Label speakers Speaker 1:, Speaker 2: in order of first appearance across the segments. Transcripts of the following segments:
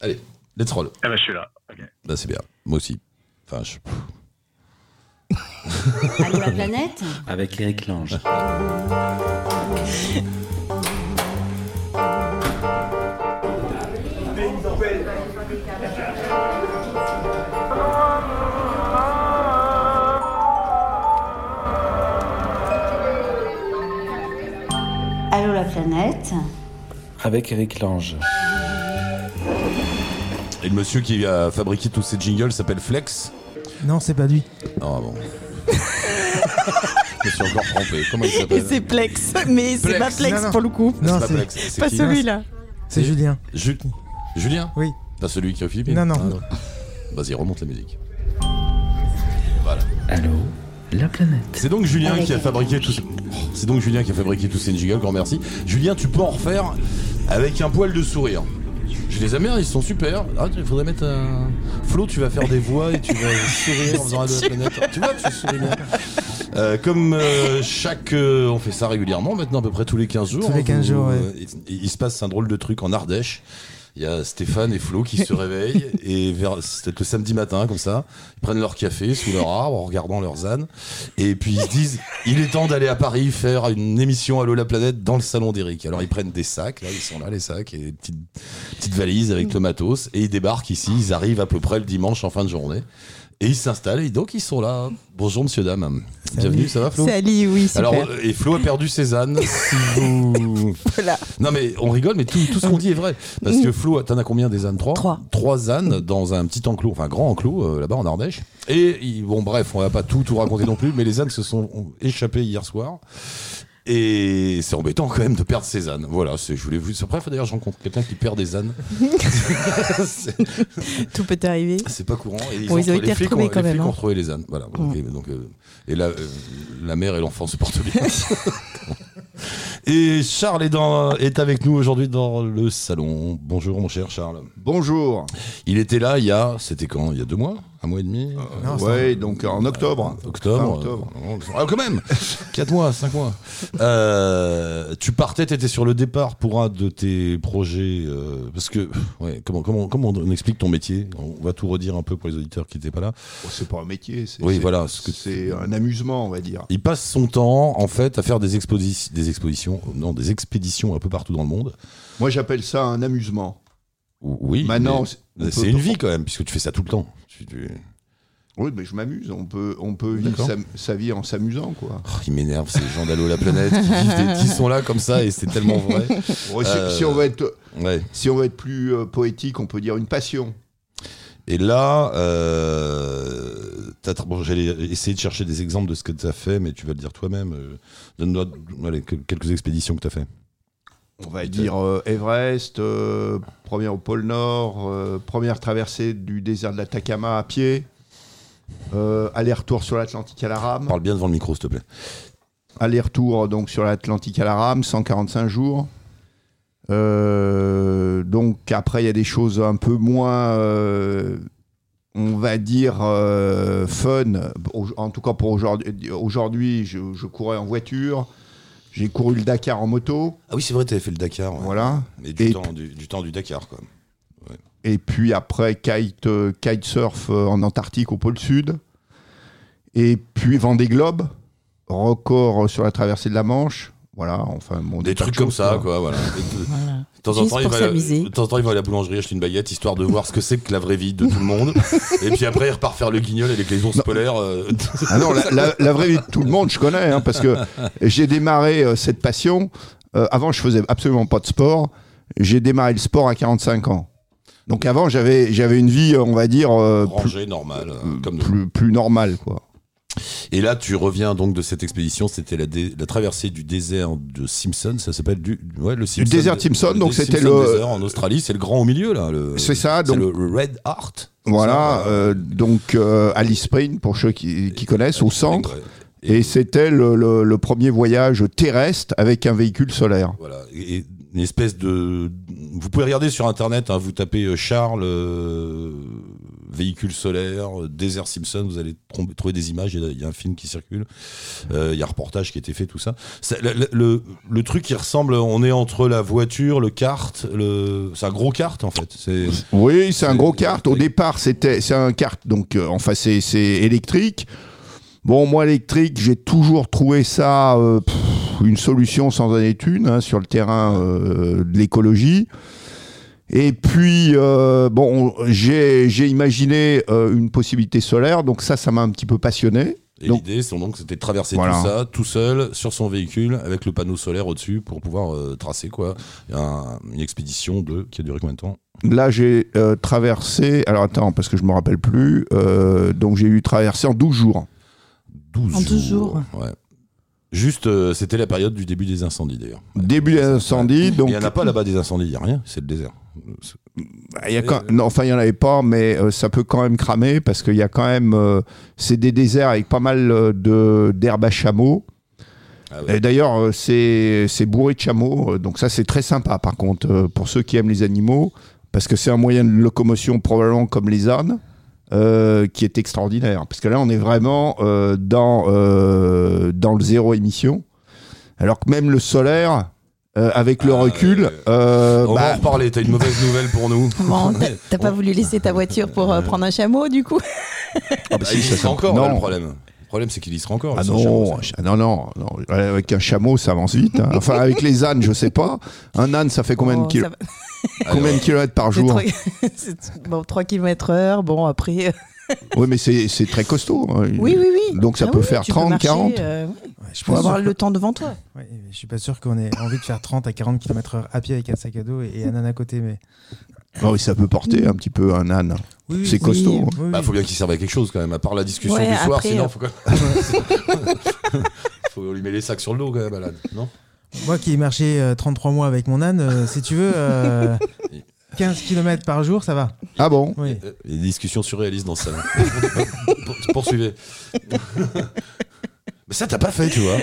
Speaker 1: Allez, let's roll.
Speaker 2: Ah bah je suis là. ok.
Speaker 1: Bah, c'est bien. Moi aussi. Enfin, je...
Speaker 3: Allô la planète
Speaker 4: Avec Eric Lange.
Speaker 3: Allô la planète
Speaker 4: Avec Eric Lange.
Speaker 1: Et le monsieur qui a fabriqué tous ces jingles s'appelle Flex.
Speaker 5: Non, c'est pas lui.
Speaker 1: Ah bon. je me suis encore trompé. Comment il
Speaker 6: Et
Speaker 1: s'appelle
Speaker 6: c'est Plex, mais c'est
Speaker 1: Plex.
Speaker 6: pas Plex
Speaker 5: Non, non.
Speaker 6: pour le coup.
Speaker 5: Non,
Speaker 1: pas
Speaker 5: c'est
Speaker 1: Flex. C'est
Speaker 6: Pas
Speaker 1: qui
Speaker 6: celui-là.
Speaker 5: c'est Julien.
Speaker 1: Ju- Julien
Speaker 5: Oui.
Speaker 1: Pas celui qui est aux Philippines
Speaker 5: Non, non.
Speaker 1: Ah, Vas-y, remonte la musique. Voilà.
Speaker 4: Allô La planète.
Speaker 1: C'est donc Julien
Speaker 3: Avec
Speaker 1: qui a fabriqué tous. C'est donc Julien qui a fabriqué tous ces jingles. Grand merci. Julien, tu peux en refaire avec un poil de sourire. Je les aime bien, ils sont super. Ah, il faudrait mettre un. Flo, tu vas faire des voix et tu vas sourire en faisant la planète. Tu vois, tu souris bien. Euh, comme euh, chaque. euh, on fait ça régulièrement maintenant, à peu près tous les 15 jours.
Speaker 5: Tous les 15 jours, ouais.
Speaker 1: euh, il, il se passe un drôle de truc en Ardèche. Il y a Stéphane et Flo qui se réveillent et vers peut-être le samedi matin comme ça, ils prennent leur café sous leur arbre en regardant leurs ânes. Et puis ils se disent il est temps d'aller à Paris faire une émission Allô la planète dans le salon d'Eric. Alors ils prennent des sacs, là ils sont là les sacs et des petites petites valises avec le matos et ils débarquent ici, ils arrivent à peu près le dimanche en fin de journée et ils s'installent et donc ils sont là. Bonjour monsieur dame. Bienvenue, ça va Flo
Speaker 6: Ali, oui, super.
Speaker 1: alors, et Flo a perdu ses ânes. Si vous...
Speaker 6: Voilà.
Speaker 1: Non, mais on rigole, mais tout, tout ce qu'on dit est vrai. Parce que Flo, t'en as combien des ânes? Trois?
Speaker 6: Trois.
Speaker 1: Trois ânes dans un petit enclos, enfin un grand enclos, euh, là-bas en Ardèche. Et, ils- bon, bref, on va pas tout, tout raconter non plus, mais les ânes se sont échappés hier soir. Et c'est embêtant quand même de perdre ses ânes. Voilà, je voulais vous. Après, d'ailleurs, je rencontre quelqu'un qui perd des ânes.
Speaker 6: Tout peut arriver.
Speaker 1: c'est pas courant. Et
Speaker 6: Bon, ils ont
Speaker 1: les
Speaker 6: été
Speaker 1: flics
Speaker 6: retrouvés
Speaker 1: ont-
Speaker 6: quand
Speaker 1: les
Speaker 6: même,
Speaker 1: flics
Speaker 6: hein.
Speaker 1: ont retrouvé les ânes. Voilà. Ok, donc, euh, et la, euh, la mère et l'enfant se portent bien. et Charles est, dans, est avec nous aujourd'hui dans le salon. Bonjour, mon cher Charles.
Speaker 7: Bonjour.
Speaker 1: Il était là il y a. C'était quand? Il y a deux mois? Un mois et demi
Speaker 5: Non, c'est
Speaker 7: ouais, donc en octobre.
Speaker 1: Octobre.
Speaker 7: Fin octobre.
Speaker 1: euh, Ah, quand même 4 mois, 5 mois. Euh, tu partais, tu étais sur le départ pour un de tes projets. euh, parce que, ouais, comment, comment, comment on explique ton métier? On va tout redire un peu pour les auditeurs qui n'étaient pas là.
Speaker 7: Bon, c'est pas un métier, c'est
Speaker 1: Oui, voilà,
Speaker 7: c'est un amusement, on va dire.
Speaker 1: Il passe son temps, en fait, à faire des, exposi- des expositions, non, des expéditions un peu partout dans le monde.
Speaker 7: Moi, j'appelle ça un amusement.
Speaker 1: Ou- Oui.
Speaker 7: Maintenant, c'est-
Speaker 1: une vie quand même, puisque tu fais ça tout le temps.
Speaker 7: Oui, mais je m'amuse. On peut, on peut vivre sa, sa vie en s'amusant, quoi.
Speaker 1: Oh, il m'énerve ces gens d'Allo la planète qui, des- qui sont là comme ça et c'est tellement vrai.
Speaker 7: Si,
Speaker 1: Euh,
Speaker 7: si on veut être,
Speaker 1: Ouais.
Speaker 7: si on veut être plus euh, poétique, on peut dire une passion.
Speaker 1: Et là, euh, bon, j'allais essayer de chercher des exemples de ce que tu as fait, mais tu vas le dire toi-même. Euh, que- quelques expéditions que tu as fait.
Speaker 7: On va dire euh, Everest, euh, première au pôle Nord, euh, première traversée du désert de l'Atacama à pied, aller-retour sur l'Atlantique à la rame.
Speaker 1: Parle bien devant le micro, s'il te plaît.
Speaker 7: Aller-retour donc sur l'Atlantique à la rame, 145 jours. Donc après, il y a des choses un peu moins, on va dire, fun. En tout cas pour aujourd'hui, aujourd'hui je, je courais en voiture. J'ai couru le Dakar en moto.
Speaker 1: Ah oui, c'est vrai, tu avais fait le Dakar. ouais.
Speaker 7: Voilà.
Speaker 1: Mais du,
Speaker 7: Et-
Speaker 1: temps, du, du temps du Dakar, quoi.
Speaker 7: Et puis après, kite, euh, kitesurf euh, en Antarctique au pôle Sud. Et puis Vendée Globe, record sur la traversée de la Manche. Voilà, enfin, bon,
Speaker 1: Des trucs comme ça, quoi. Voilà.
Speaker 6: Voilà.
Speaker 1: De temps en
Speaker 6: Juste
Speaker 1: temps, il
Speaker 6: pour
Speaker 1: va,
Speaker 6: s'amuser.
Speaker 1: de temps en temps, il va à la boulangerie acheter une baguette histoire de voir ce que c'est que la vraie vie de tout le monde. et puis après, il repart faire le guignol avec les ours
Speaker 7: Non.
Speaker 1: polaires. euh,
Speaker 7: Ah non, la, la- la vraie vie de tout le monde, je connais, hein, parce que j'ai démarré euh, cette passion. euh, avant, je faisais absolument pas de sport. J'ai démarré le sport à 45 ans. Donc avant, j'avais j'avais une vie, euh, on va dire, euh, plus,
Speaker 1: rangé, normal, euh, comme nous.
Speaker 7: plus, plus normale, quoi.
Speaker 1: Et là, tu reviens donc de cette expédition. C'était la, traversée du désert de Simpson. Ça s'appelle du, ouais, le Simpson,
Speaker 7: désert de Simpson, donc c'était
Speaker 1: Simpson
Speaker 7: le-
Speaker 1: désert en Australie. C'est le grand au milieu là.
Speaker 7: C'est ça,
Speaker 1: C'est
Speaker 7: donc
Speaker 1: le Red Heart.
Speaker 7: voilà,
Speaker 1: Ça,
Speaker 7: euh, donc euh, Alice Spring pour ceux qui, qui connaissent, au centre. Et c'était le, le- le premier voyage terrestre avec un véhicule solaire.
Speaker 1: Voilà. Et une espèce de. Vous pouvez regarder sur internet. hein, vous tapez euh, Charles euh, véhicules solaires, euh, désert Simpson, vous allez trouver des images, il y, a- un film qui circule, euh, il y a un reportage qui a été fait, tout ça. Le, le- truc qui ressemble, on est entre la voiture, le kart, le... c'est un gros kart en fait.
Speaker 7: Oui, c'est un gros kart. Au départ, c'était c'est un kart, donc euh, enfin c'est électrique. Bon, moi électrique, j'ai toujours trouvé ça euh, pff, une solution sans thune hein, sur le terrain euh, de l'écologie. Et puis bon, on- j'ai imaginé euh, une possibilité solaire, donc ça, ça m'a un petit peu passionné.
Speaker 1: Et l'idée, c'est donc, c'était de traverser
Speaker 7: Voilà.
Speaker 1: tout ça tout seul sur son véhicule avec le panneau solaire au-dessus pour pouvoir euh, tracer quoi. Un- une expédition de qui a duré combien de temps?
Speaker 7: Là, j'ai euh, traversé. Alors attends, parce que je me rappelle plus. euh, donc j'ai eu traversé en 12 jours.
Speaker 1: 12
Speaker 6: En 12 jours.
Speaker 1: Ouais. Juste, euh, c'était la période du début des incendies d'ailleurs.
Speaker 7: Début des incendies, donc
Speaker 1: Il n'y en a pas là-bas des incendies, il n'y a rien, c'est le désert.
Speaker 7: Il y a quand- non, enfin, il n'y en avait pas, mais euh, ça peut quand même cramer parce qu'il y a quand même. euh, c'est des déserts avec pas mal de, d'herbes à chameaux.
Speaker 1: Ah ouais.
Speaker 7: Et d'ailleurs, euh, c'est, c'est bourré de chameaux. euh, Donc, ça, c'est très sympa, par contre, euh, pour ceux qui aiment les animaux, parce que c'est un moyen de locomotion probablement comme les ânes. Euh, qui est extraordinaire parce que là on est vraiment euh, dans euh, dans le zéro émission alors que même le solaire euh, avec le
Speaker 1: Ah,
Speaker 7: recul euh,
Speaker 1: On va
Speaker 7: bah,
Speaker 1: en reparler, t'as une mauvaise nouvelle pour nous.
Speaker 6: Bon, t'as- pas voulu laisser ta voiture pour euh, prendre un chameau, du coup
Speaker 7: ah, bah,
Speaker 1: Ah,
Speaker 7: si, ça, ça-
Speaker 1: encore
Speaker 7: non.
Speaker 1: là, le problème. Le problème, c'est qu'il y sera encore.
Speaker 7: Ah non,
Speaker 1: chameau,
Speaker 7: non, non, non. Avec un chameau, ça avance vite. hein. Enfin, avec les ânes, je sais ça. Un âne, ça fait combien, de, kilo-
Speaker 6: ça va-
Speaker 1: ça.
Speaker 7: combien de
Speaker 1: Alors,
Speaker 7: kilomètres par jour
Speaker 6: trois- c'est- Bon, 3 km heure, bon, après... euh,
Speaker 7: Oui, mais c'est c'est très costaud. hein.
Speaker 6: Oui, oui, oui.
Speaker 7: Donc ça
Speaker 6: Ah
Speaker 7: peut
Speaker 6: oui,
Speaker 7: faire
Speaker 6: tu peux
Speaker 7: 30,
Speaker 6: marcher,
Speaker 7: 40.
Speaker 6: euh,
Speaker 5: Ouais, je pas
Speaker 6: avoir
Speaker 5: sûr
Speaker 6: le temps devant toi.
Speaker 5: ouais, je suis pas sûr qu'on ait envie de faire 30 à 40 km/h à pied avec un sac à dos et, et un âne à côté. Mais...
Speaker 7: Ah oui, ça peut porter un petit peu un âne.
Speaker 5: Oui,
Speaker 7: C'est costaud.
Speaker 5: oui,
Speaker 7: hein.
Speaker 5: oui.
Speaker 1: bah, faut bien qu'il serve à quelque chose quand même, à part la discussion
Speaker 6: Ouais,
Speaker 1: du soir,
Speaker 6: après,
Speaker 1: sinon
Speaker 6: euh,
Speaker 1: faut, quand- faut lui mettre les sacs sur le dos quand même, malade. Non?
Speaker 5: Moi qui ai marché euh, 33 mois avec mon âne, euh, si tu veux, euh, 15 km par jour, ça va.
Speaker 7: Ah bon?
Speaker 5: Oui.
Speaker 1: Euh, Les discussions surréalistes dans ce salon. Pour- Poursuivez. Mais ça, t'as pas fait, tu vois.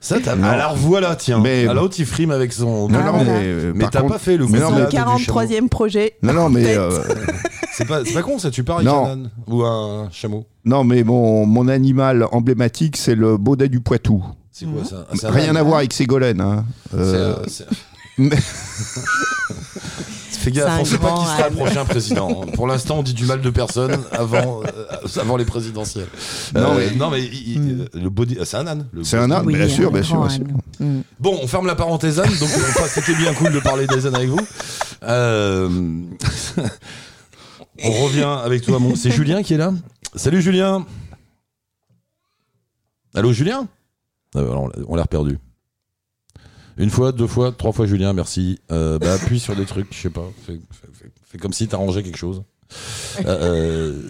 Speaker 1: Ça, t'as. Alors voilà, tiens.
Speaker 7: Mais-
Speaker 1: l'autre, il frime avec son.
Speaker 7: Non, non, mais, euh,
Speaker 1: Mais t'as
Speaker 7: contre-
Speaker 1: pas fait le
Speaker 7: Mais non, mais-
Speaker 1: gouffre du chameau.
Speaker 6: 43e projet.
Speaker 7: Non, non, mais, euh,
Speaker 1: C'est pas, c'est pas con ça, tu pars avec un âne ou un chameau.
Speaker 7: non, mais mon, mon animal emblématique, c'est le baudet du Poitou.
Speaker 1: C'est quoi ça? Ah, c'est un
Speaker 7: Rien à voir avec Ségolène. Hein.
Speaker 1: C'est
Speaker 7: Euh,
Speaker 1: un- c'est-
Speaker 7: mais-
Speaker 1: Fais gaffe, on sait pas qui sera le prochain président. Pour l'instant, on dit du mal de personne avant, euh, avant les présidentielles.
Speaker 7: Non,
Speaker 1: Euh,
Speaker 7: mais-
Speaker 1: non, mais il- il-
Speaker 6: Mm.
Speaker 1: le body, c'est un âne.
Speaker 7: C'est un âne,
Speaker 6: Oui,
Speaker 7: bien sûr, bien sûr, bien sûr.
Speaker 6: âne. Mm.
Speaker 1: Bon, on ferme la parenthèse âne, donc c'était bien cool de parler des ânes avec vous. Euh, on revient avec toi, mon. C'est Julien qui est là Salut Julien Allô Julien? Ah, l'a- On l'a reperdu. Une fois, deux fois, trois fois Julien, merci. Euh, bah, appuie sur des trucs, je sais pas. Fais, fais- fais- fais comme si t'arrangeais quelque chose. Euh, euh,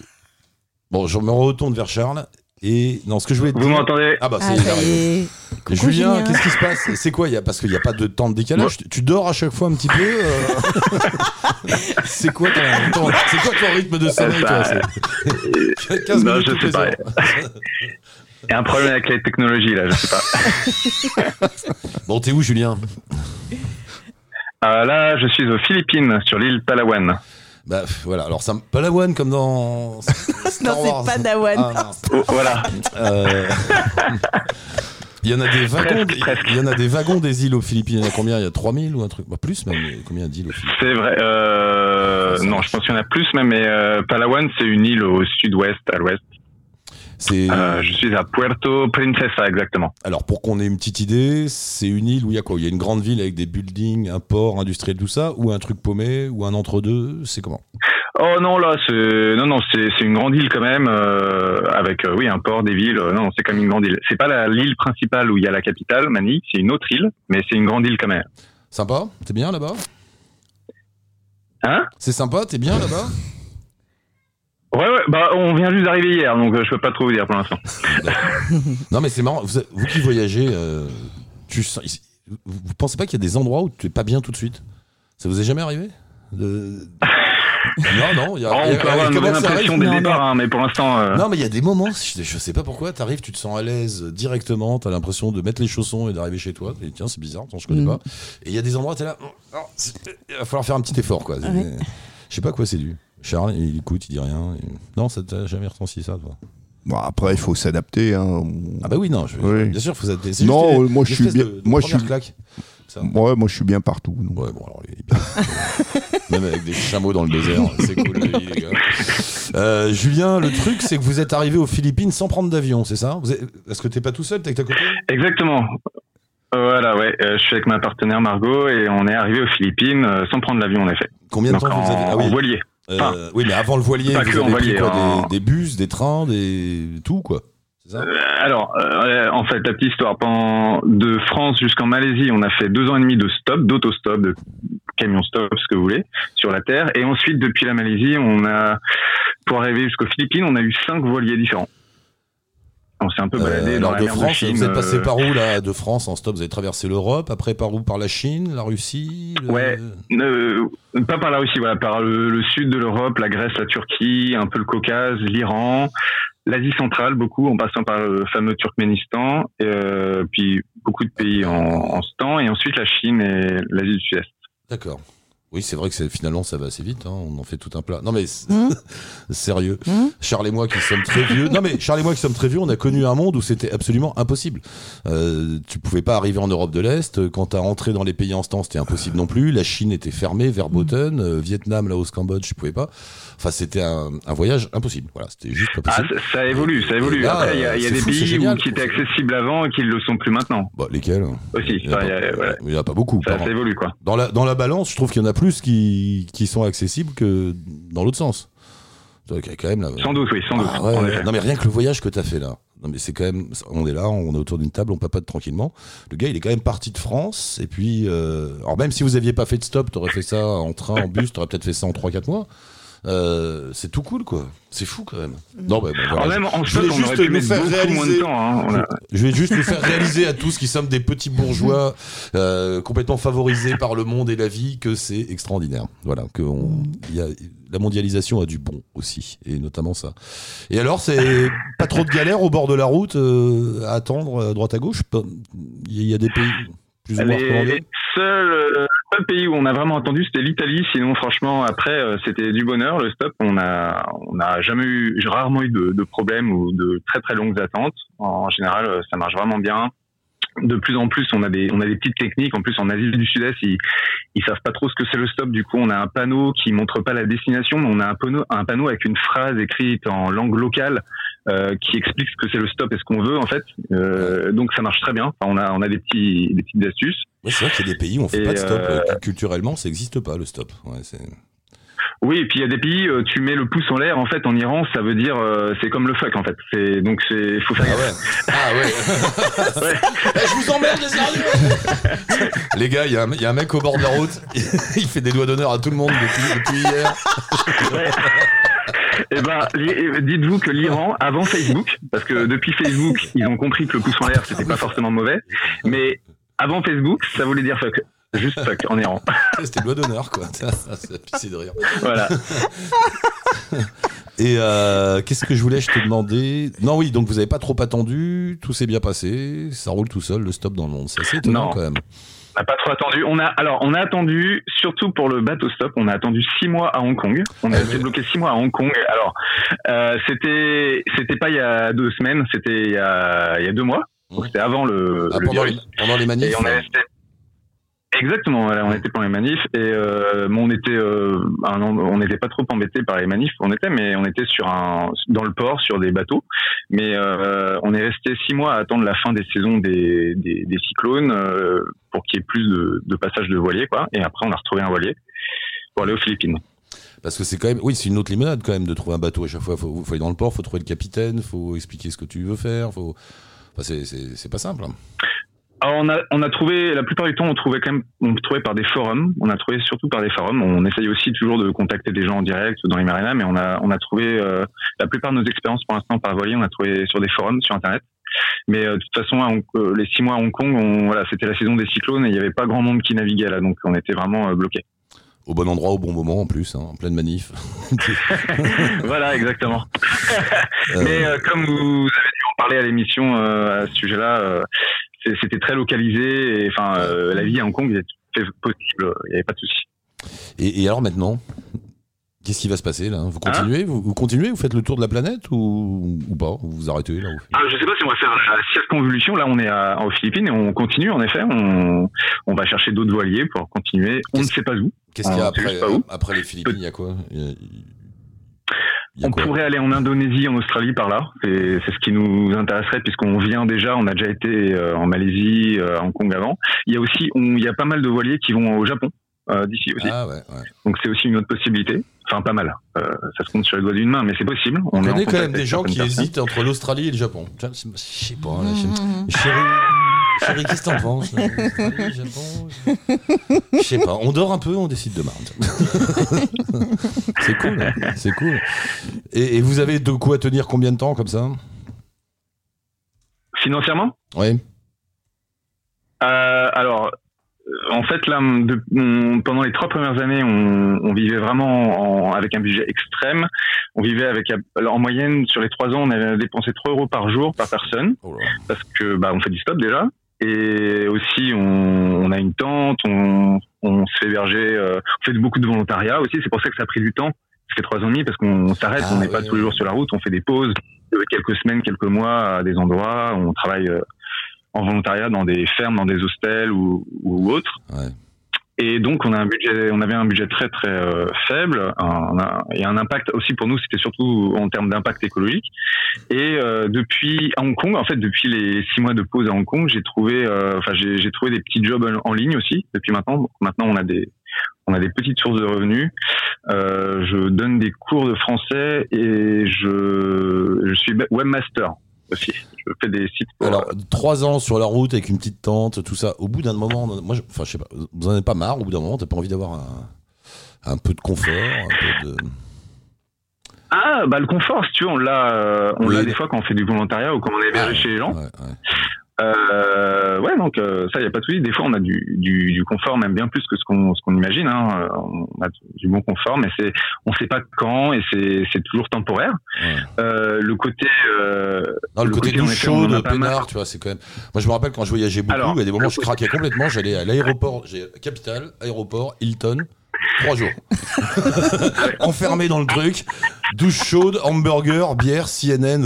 Speaker 1: bon, je me retourne vers Charles. Et non, ce que je voulais te
Speaker 2: Vous
Speaker 1: dire-
Speaker 2: m'entendez
Speaker 1: Ah bah
Speaker 6: Ah,
Speaker 1: c'est il
Speaker 6: ça
Speaker 1: arrive.
Speaker 6: y est. Coucou,
Speaker 1: Julien, qu'est-ce qui se passe? C'est quoi? Il y a, Parce qu'il n'y a pas de temps de décalage. Tu- Tu dors à chaque fois un petit peu euh? C'est quoi, ton, ton- c'est quoi ton rythme de sommeil toi
Speaker 2: Ça-
Speaker 1: c'est? 15
Speaker 2: Non,
Speaker 1: minutes
Speaker 2: je
Speaker 1: toutes
Speaker 2: sais
Speaker 1: les
Speaker 2: pas.
Speaker 1: heures.
Speaker 2: Il y a un problème avec les technologies là, je sais pas.
Speaker 1: Bon, t'es où, Julien?
Speaker 2: Euh, là, je suis aux Philippines, sur l'île Palawan.
Speaker 1: Bah voilà, alors ça. Palawan comme dans. Star
Speaker 6: Non, c'est
Speaker 1: Wars.
Speaker 6: pas Dawan.
Speaker 1: Ah.
Speaker 2: Oh, voilà.
Speaker 1: Euh, Il y en a des wagons,
Speaker 2: Presque, presque.
Speaker 1: il y en a des wagons des îles aux Philippines. Il y en a combien? Il y a 3000 ou un truc? Bah plus même. Combien d'îles aux Philippines?
Speaker 2: C'est vrai. Euh, non, je pense qu'il y en a plus même, mais euh, Palawan, c'est une île au sud-ouest, à l'ouest.
Speaker 1: C'est
Speaker 2: Euh, je suis à Puerto Princesa, exactement.
Speaker 1: Alors pour qu'on ait une petite idée, c'est une île où il y a quoi? Il y a une grande ville avec des buildings, un port industriel, tout ça, ou un truc paumé, ou un entre-deux C'est comment?
Speaker 2: Oh non, là, c'est non, non, c'est une grande île quand même, euh, avec euh, oui un port, des villes. Euh, non, c'est comme une grande île. C'est pas l'île principale où il y a la capitale, Manille, c'est une autre île, mais c'est une grande île quand même.
Speaker 1: Sympa T'es bien là-bas?
Speaker 2: Hein?
Speaker 1: C'est sympa T'es bien là-bas?
Speaker 2: Ouais, ouais, bah on vient juste d'arriver hier, donc euh, je peux pas trop vous dire pour l'instant.
Speaker 1: Non mais c'est marrant, vous, vous qui voyagez, euh, tu sens- vous, pensez pas qu'il y a des endroits où tu es pas bien tout de suite? Ça vous est jamais arrivé De- Non, non, il y a,
Speaker 2: Oh,
Speaker 1: il y
Speaker 2: on
Speaker 1: a-
Speaker 2: peut avoir une
Speaker 1: comment
Speaker 2: bonne
Speaker 1: ça
Speaker 2: impression dès le
Speaker 6: Non,
Speaker 2: départ, hein, mais pour l'instant, euh,
Speaker 1: Non, mais il y a des moments, je, je sais pas pourquoi, t'arrives, tu te sens à l'aise directement, t'as l'impression de mettre les chaussons et d'arriver chez toi. Et tiens, c'est bizarre, attends, je connais
Speaker 6: Mm.
Speaker 1: pas. Et il y a des endroits, t'es là, oh, oh, c'est- il va falloir faire un petit effort, quoi.
Speaker 6: Ouais.
Speaker 1: Je sais pas à quoi c'est dû. Charles, il écoute, il dit rien. Non, ça t'a jamais ressenti ça, toi
Speaker 7: Bon, après, il faut s'adapter. hein.
Speaker 1: Ah bah oui, non, je-
Speaker 7: Oui.
Speaker 1: bien sûr, faut s'adapter.
Speaker 7: Non, euh, moi, je suis bien-
Speaker 1: de- de
Speaker 7: moi, je
Speaker 1: première
Speaker 7: suis-
Speaker 1: claque. Ça.
Speaker 7: Ouais, moi, je suis bien partout. donc.
Speaker 1: Ouais, bon, alors, il est bien. Même avec des chameaux dans le désert, c'est cool, la vie, les gars. Euh, Julien, le truc, c'est que vous êtes arrivé aux Philippines sans prendre d'avion, c'est ça? Êtes- Est-ce que t'es pas tout seul T'es avec ta copine?
Speaker 2: Exactement. Voilà, ouais. euh, je suis avec ma partenaire Margot et on est arrivé aux Philippines euh, sans prendre l'avion en effet.
Speaker 1: Combien de
Speaker 2: Donc
Speaker 1: temps
Speaker 2: en,
Speaker 1: vous avez Ah
Speaker 2: en
Speaker 1: oui. Euh, oui, mais avant le voilier, vous avez pris
Speaker 2: voilier,
Speaker 1: quoi
Speaker 2: en-
Speaker 1: des, des bus, des trains, des tout quoi. Ça?
Speaker 2: Euh, alors, euh, en fait, la petite histoire. Pendant de France jusqu'en Malaisie, on a fait deux ans et demi de stop, d'autostop, de camion stop, ce que vous voulez, sur la terre. Et ensuite, depuis la Malaisie, on a, pour arriver jusqu'aux Philippines, on a eu cinq voiliers différents. On s'est un peu baladé
Speaker 1: Euh,
Speaker 2: dans
Speaker 1: alors
Speaker 2: la
Speaker 1: de
Speaker 2: mer
Speaker 1: France,
Speaker 2: de Chine.
Speaker 1: vous êtes passé
Speaker 2: euh,
Speaker 1: par où là De France en stop, vous avez traversé l'Europe, après par où Par la Chine, la Russie le-
Speaker 2: Ouais. Euh, pas par la Russie, voilà, par le, le sud de l'Europe, la Grèce, la Turquie, un peu le Caucase, l'Iran, l'Asie centrale, beaucoup, en passant par le fameux Turkménistan, et, euh, puis beaucoup de pays en, en ce temps, et ensuite la Chine et l'Asie du Sud-Est.
Speaker 1: D'accord. Oui, c'est vrai que finalement ça va assez vite. hein, On en fait tout un plat. Non mais
Speaker 6: Mmh.
Speaker 1: sérieux.
Speaker 6: Mmh.
Speaker 1: Charles et moi qui sommes très vieux. Non mais Charles et moi qui sommes très vieux, on a connu un monde où c'était absolument impossible. Euh, tu pouvais pas arriver en Europe de l'Est. Quand t'as rentré dans les pays en ce temps, c'était impossible non plus. La Chine était fermée, Verboten, euh, Vietnam, Laos, Cambodge, tu pouvais pas. Enfin, c'était un, un voyage impossible. Voilà, c'était juste pas
Speaker 2: Ah,
Speaker 1: possible.
Speaker 2: ça, ça évolue, ça évolue.
Speaker 1: là,
Speaker 2: Après, il y a, y des
Speaker 1: fou,
Speaker 2: pays
Speaker 1: génial,
Speaker 2: où, qui étaient accessibles avant et qui ne le sont plus maintenant
Speaker 1: Bah, lesquels?
Speaker 2: Aussi.
Speaker 1: Il y, en a pas-
Speaker 2: a-
Speaker 1: pas beaucoup.
Speaker 2: Ça, évolue, quoi.
Speaker 1: Dans la, dans la balance, je trouve qu'il y en a plus qui, qui sont accessibles que dans l'autre sens. Quand même là.
Speaker 2: Sans doute, oui, sans doute.
Speaker 1: Ah ouais.
Speaker 2: effet.
Speaker 1: Non mais rien que le voyage que t'as fait là. Non mais c'est quand même, on est là, on est autour d'une table, on papote tranquillement. Le gars, il est quand même parti de France et puis, euh, alors même si vous aviez pas fait de stop, t'aurais fait ça en train, en bus, t'aurais peut-être fait ça en 3-4 mois. Euh, c'est tout cool quoi. C'est fou quand même. Non bah, bah, voilà,
Speaker 2: Alors
Speaker 1: je-
Speaker 2: même en
Speaker 1: je voulais juste nous faire réaliser-
Speaker 2: temps. hein. On a-
Speaker 1: je vais juste nous faire réaliser à tous qui sommes des petits bourgeois euh, complètement favorisés par le monde et la vie que c'est extraordinaire. Voilà, que on- y a, la mondialisation a du bon aussi, et notamment ça. Et alors, c'est pas trop de galère au bord de la route euh, à attendre à droite à gauche? Il y a des pays plus ou moins
Speaker 2: seuls euh, seul pays où on a vraiment attendu, c'était l'Italie. Sinon, franchement, après, euh, c'était du bonheur. Le stop, on a, on n'a jamais eu, j'ai rarement eu de, de problèmes ou de très très longues attentes. En général, euh, ça marche vraiment bien. De plus en plus, on a des, on a des petites techniques. En plus, en Asie du Sud-Est, ils, ils savent pas trop ce que c'est le stop. Du coup, on a un panneau qui montre pas la destination, mais on a un panneau, un panneau avec une phrase écrite en langue locale euh, qui explique ce que c'est le stop et ce qu'on veut en fait. Euh, donc ça marche très bien. Enfin, on a, on a des petits, des petites astuces.
Speaker 1: Ouais, C'est vrai qu'il y a des pays où on fait
Speaker 2: Et,
Speaker 1: pas de stop.
Speaker 2: euh,
Speaker 1: Culturellement, ça n'existe pas le stop. Ouais,
Speaker 2: Oui, et puis il y a des pays, euh, tu mets le pouce en l'air, en fait, en Iran, ça veut dire, euh, c'est comme le fuck, en fait. C'est donc c'est, faut faire.
Speaker 1: Ah ouais. Ah ouais.
Speaker 2: Ouais.
Speaker 1: Eh, je vous emmerde, les Les gars, il y, a un- il y a un mec au bord de la route, il fait des doigts d'honneur à tout le monde depuis, depuis hier.
Speaker 2: Ouais. Eh ben, li- dites-vous que l'Iran, avant Facebook, parce que depuis Facebook, ils ont compris que le pouce en l'air, c'était pas forcément mauvais, mais avant Facebook, ça voulait dire fuck. Juste en Iran.
Speaker 1: C'était doigt d'honneur, quoi. C'est de rire.
Speaker 2: Voilà.
Speaker 1: Et euh, qu'est-ce que je voulais je te demander? Non, oui, donc vous avez pas trop attendu, tout s'est bien passé, ça roule tout seul, le stop dans le monde. C'est assez étonnant
Speaker 2: Non.
Speaker 1: quand même.
Speaker 2: On n'a pas trop attendu. On a, alors, on a attendu, surtout pour le bateau stop, on a attendu six mois à Hong Kong. On a été
Speaker 1: mais-
Speaker 2: bloqué six mois à Hong Kong. Alors, euh, c'était, c'était pas il y a deux semaines, c'était il y a, il y a deux mois. Donc, c'était avant le,
Speaker 1: Ah,
Speaker 2: le
Speaker 1: pendant, les, pendant les manifs
Speaker 2: Et on est resté. Exactement, voilà, on était pendant les manifs et euh, on était, euh, on n'était pas trop embêtés par les manifs, on était, mais on était sur un, dans le port, sur des bateaux. Mais euh, on est resté six mois à attendre la fin des saisons des, des, des cyclones pour qu'il y ait plus de, de passages de voiliers, quoi. Et après, on a retrouvé un voilier pour aller aux Philippines.
Speaker 1: Parce que c'est quand même, oui, c'est une autre limonade quand même de trouver un bateau à chaque fois. Faut, faut aller dans le port, faut trouver le capitaine, faut expliquer ce que tu veux faire, faut. Enfin, c'est, pas simple.
Speaker 2: Alors on a on a trouvé la plupart du temps on trouvait quand même on trouvait par des forums. On a trouvé surtout par des forums. On essaye aussi toujours de contacter des gens en direct dans les marinas mais on a on a trouvé euh, la plupart de nos expériences pour l'instant par voilier on a trouvé sur des forums sur internet. Mais euh, de toute façon Hong- euh, les six mois à Hong Kong on, voilà c'était la saison des cyclones et il y avait pas grand monde qui naviguait là. Donc on était vraiment euh, bloqué
Speaker 1: Au bon endroit, au bon moment en plus, hein, en pleine manif.
Speaker 2: voilà exactement.
Speaker 1: Euh,
Speaker 2: mais euh, comme vous avez dû en parler à l'émission euh, à ce sujet-là euh, c'était très localisé et enfin euh, la vie à Hong Kong était possible il n'y avait pas de souci.
Speaker 1: Et, et alors maintenant Qu'est-ce qui va se passer là? Vous continuez? Vous, vous continuez? Vous faites le tour de la planète ou, ou pas? Vous vous arrêtez là où
Speaker 2: Ah, je sais pas si on va faire la circonvolution. Là, on est à, aux Philippines et on continue, en effet. On, on va chercher d'autres voiliers pour continuer. On ne sait pas où.
Speaker 1: Qu'est-ce qu'il y a après, les Philippines Il y a quoi? Il y a
Speaker 2: On pourrait aller en Indonésie, en Australie par là. C'est c'est ce qui nous intéresserait puisqu'on vient déjà, on a déjà été euh, en Malaisie, euh, à Hong Kong avant. Il y a aussi, on- il y a pas mal de voiliers qui vont au Japon euh, d'ici aussi.
Speaker 1: Ah ouais, ouais.
Speaker 2: Donc c'est aussi une autre possibilité. Enfin, pas mal. Euh, ça se compte sur les doigts d'une main, mais c'est possible.
Speaker 1: On
Speaker 2: est en
Speaker 1: connaît quand même des gens qui
Speaker 2: personnes.
Speaker 1: hésitent entre l'Australie et le Japon. Je sais pas. Là,
Speaker 6: Mmh.
Speaker 1: Chérie, chérie qu'est-ce que t'en penses Japon Je sais pas. On dort un peu, on décide demain. c'est cool, hein. c'est cool. Et, et vous avez de quoi tenir combien de temps comme ça?
Speaker 2: Financièrement?
Speaker 1: Oui.
Speaker 2: Euh, alors, euh, en fait, là, de- on- pendant les trois premières années, on, on vivait vraiment en- avec un budget extrême. On vivait avec, alors, en moyenne, sur les trois ans, on avait dépensé 3 euros par jour par personne,
Speaker 1: Oh
Speaker 2: parce que bah, on fait du stop déjà. Et aussi, on, on a une tente, on, on se fait héberger, euh, on fait beaucoup de volontariat aussi. C'est pour ça que ça a pris du temps. Ça fait trois ans et demi parce qu'on s'arrête,
Speaker 1: Ah,
Speaker 2: on n'est
Speaker 1: oui,
Speaker 2: pas
Speaker 1: oui.
Speaker 2: tous les jours sur la route, on fait des pauses, de quelques semaines, quelques mois à des endroits, on travaille euh, en volontariat dans des fermes, dans des hostels ou, ou autres.
Speaker 1: Ouais.
Speaker 2: Et donc on a un budget, on avait un budget très très euh, faible un- un- et un impact aussi pour nous, c'était surtout en termes d'impact écologique. Et euh, depuis Hong Kong, en fait, depuis les six mois de pause à Hong Kong, j'ai trouvé, euh, enfin j'ai j'ai trouvé des petits jobs en, ligne aussi depuis maintenant. Maintenant on a des on a des petites sources de revenus. Euh, je donne des cours de français et je je suis webmaster aussi. Je fais des sites pour
Speaker 1: Alors, trois ans sur la route avec une petite tente, tout ça. Au bout d'un moment, moi, je, enfin, je sais pas, vous en avez pas marre Au bout d'un moment, t'as pas envie d'avoir un, un peu de confort, un peu de.
Speaker 2: Ah, bah le confort, si tu veux, on l'a, euh, on
Speaker 1: Oui.
Speaker 2: l'a des fois quand on fait du volontariat ou quand on est hébergé chez les gens.
Speaker 1: Ouais, ouais.
Speaker 2: Euh, ouais, donc euh, ça, y a pas de souci. Des fois, on a du, du, du confort, même bien plus que ce qu'on ce qu'on imagine. Hein. Euh, On a du bon confort, mais c'est, on sait pas quand et c'est c'est toujours temporaire.
Speaker 1: Ouais.
Speaker 2: Euh, le côté, euh,
Speaker 1: Non, le,
Speaker 2: Le
Speaker 1: côté
Speaker 2: côté, pas mal.
Speaker 1: peinard, tu vois, c'est quand même. Moi, je me rappelle quand je voyageais beaucoup,
Speaker 2: Alors,
Speaker 1: il y a des moments où je craquais complètement. J'allais à l'aéroport, j'ai Capital, aéroport, Hilton, trois jours. Enfermé dans le truc, douche chaude, hamburger, bière, CNN.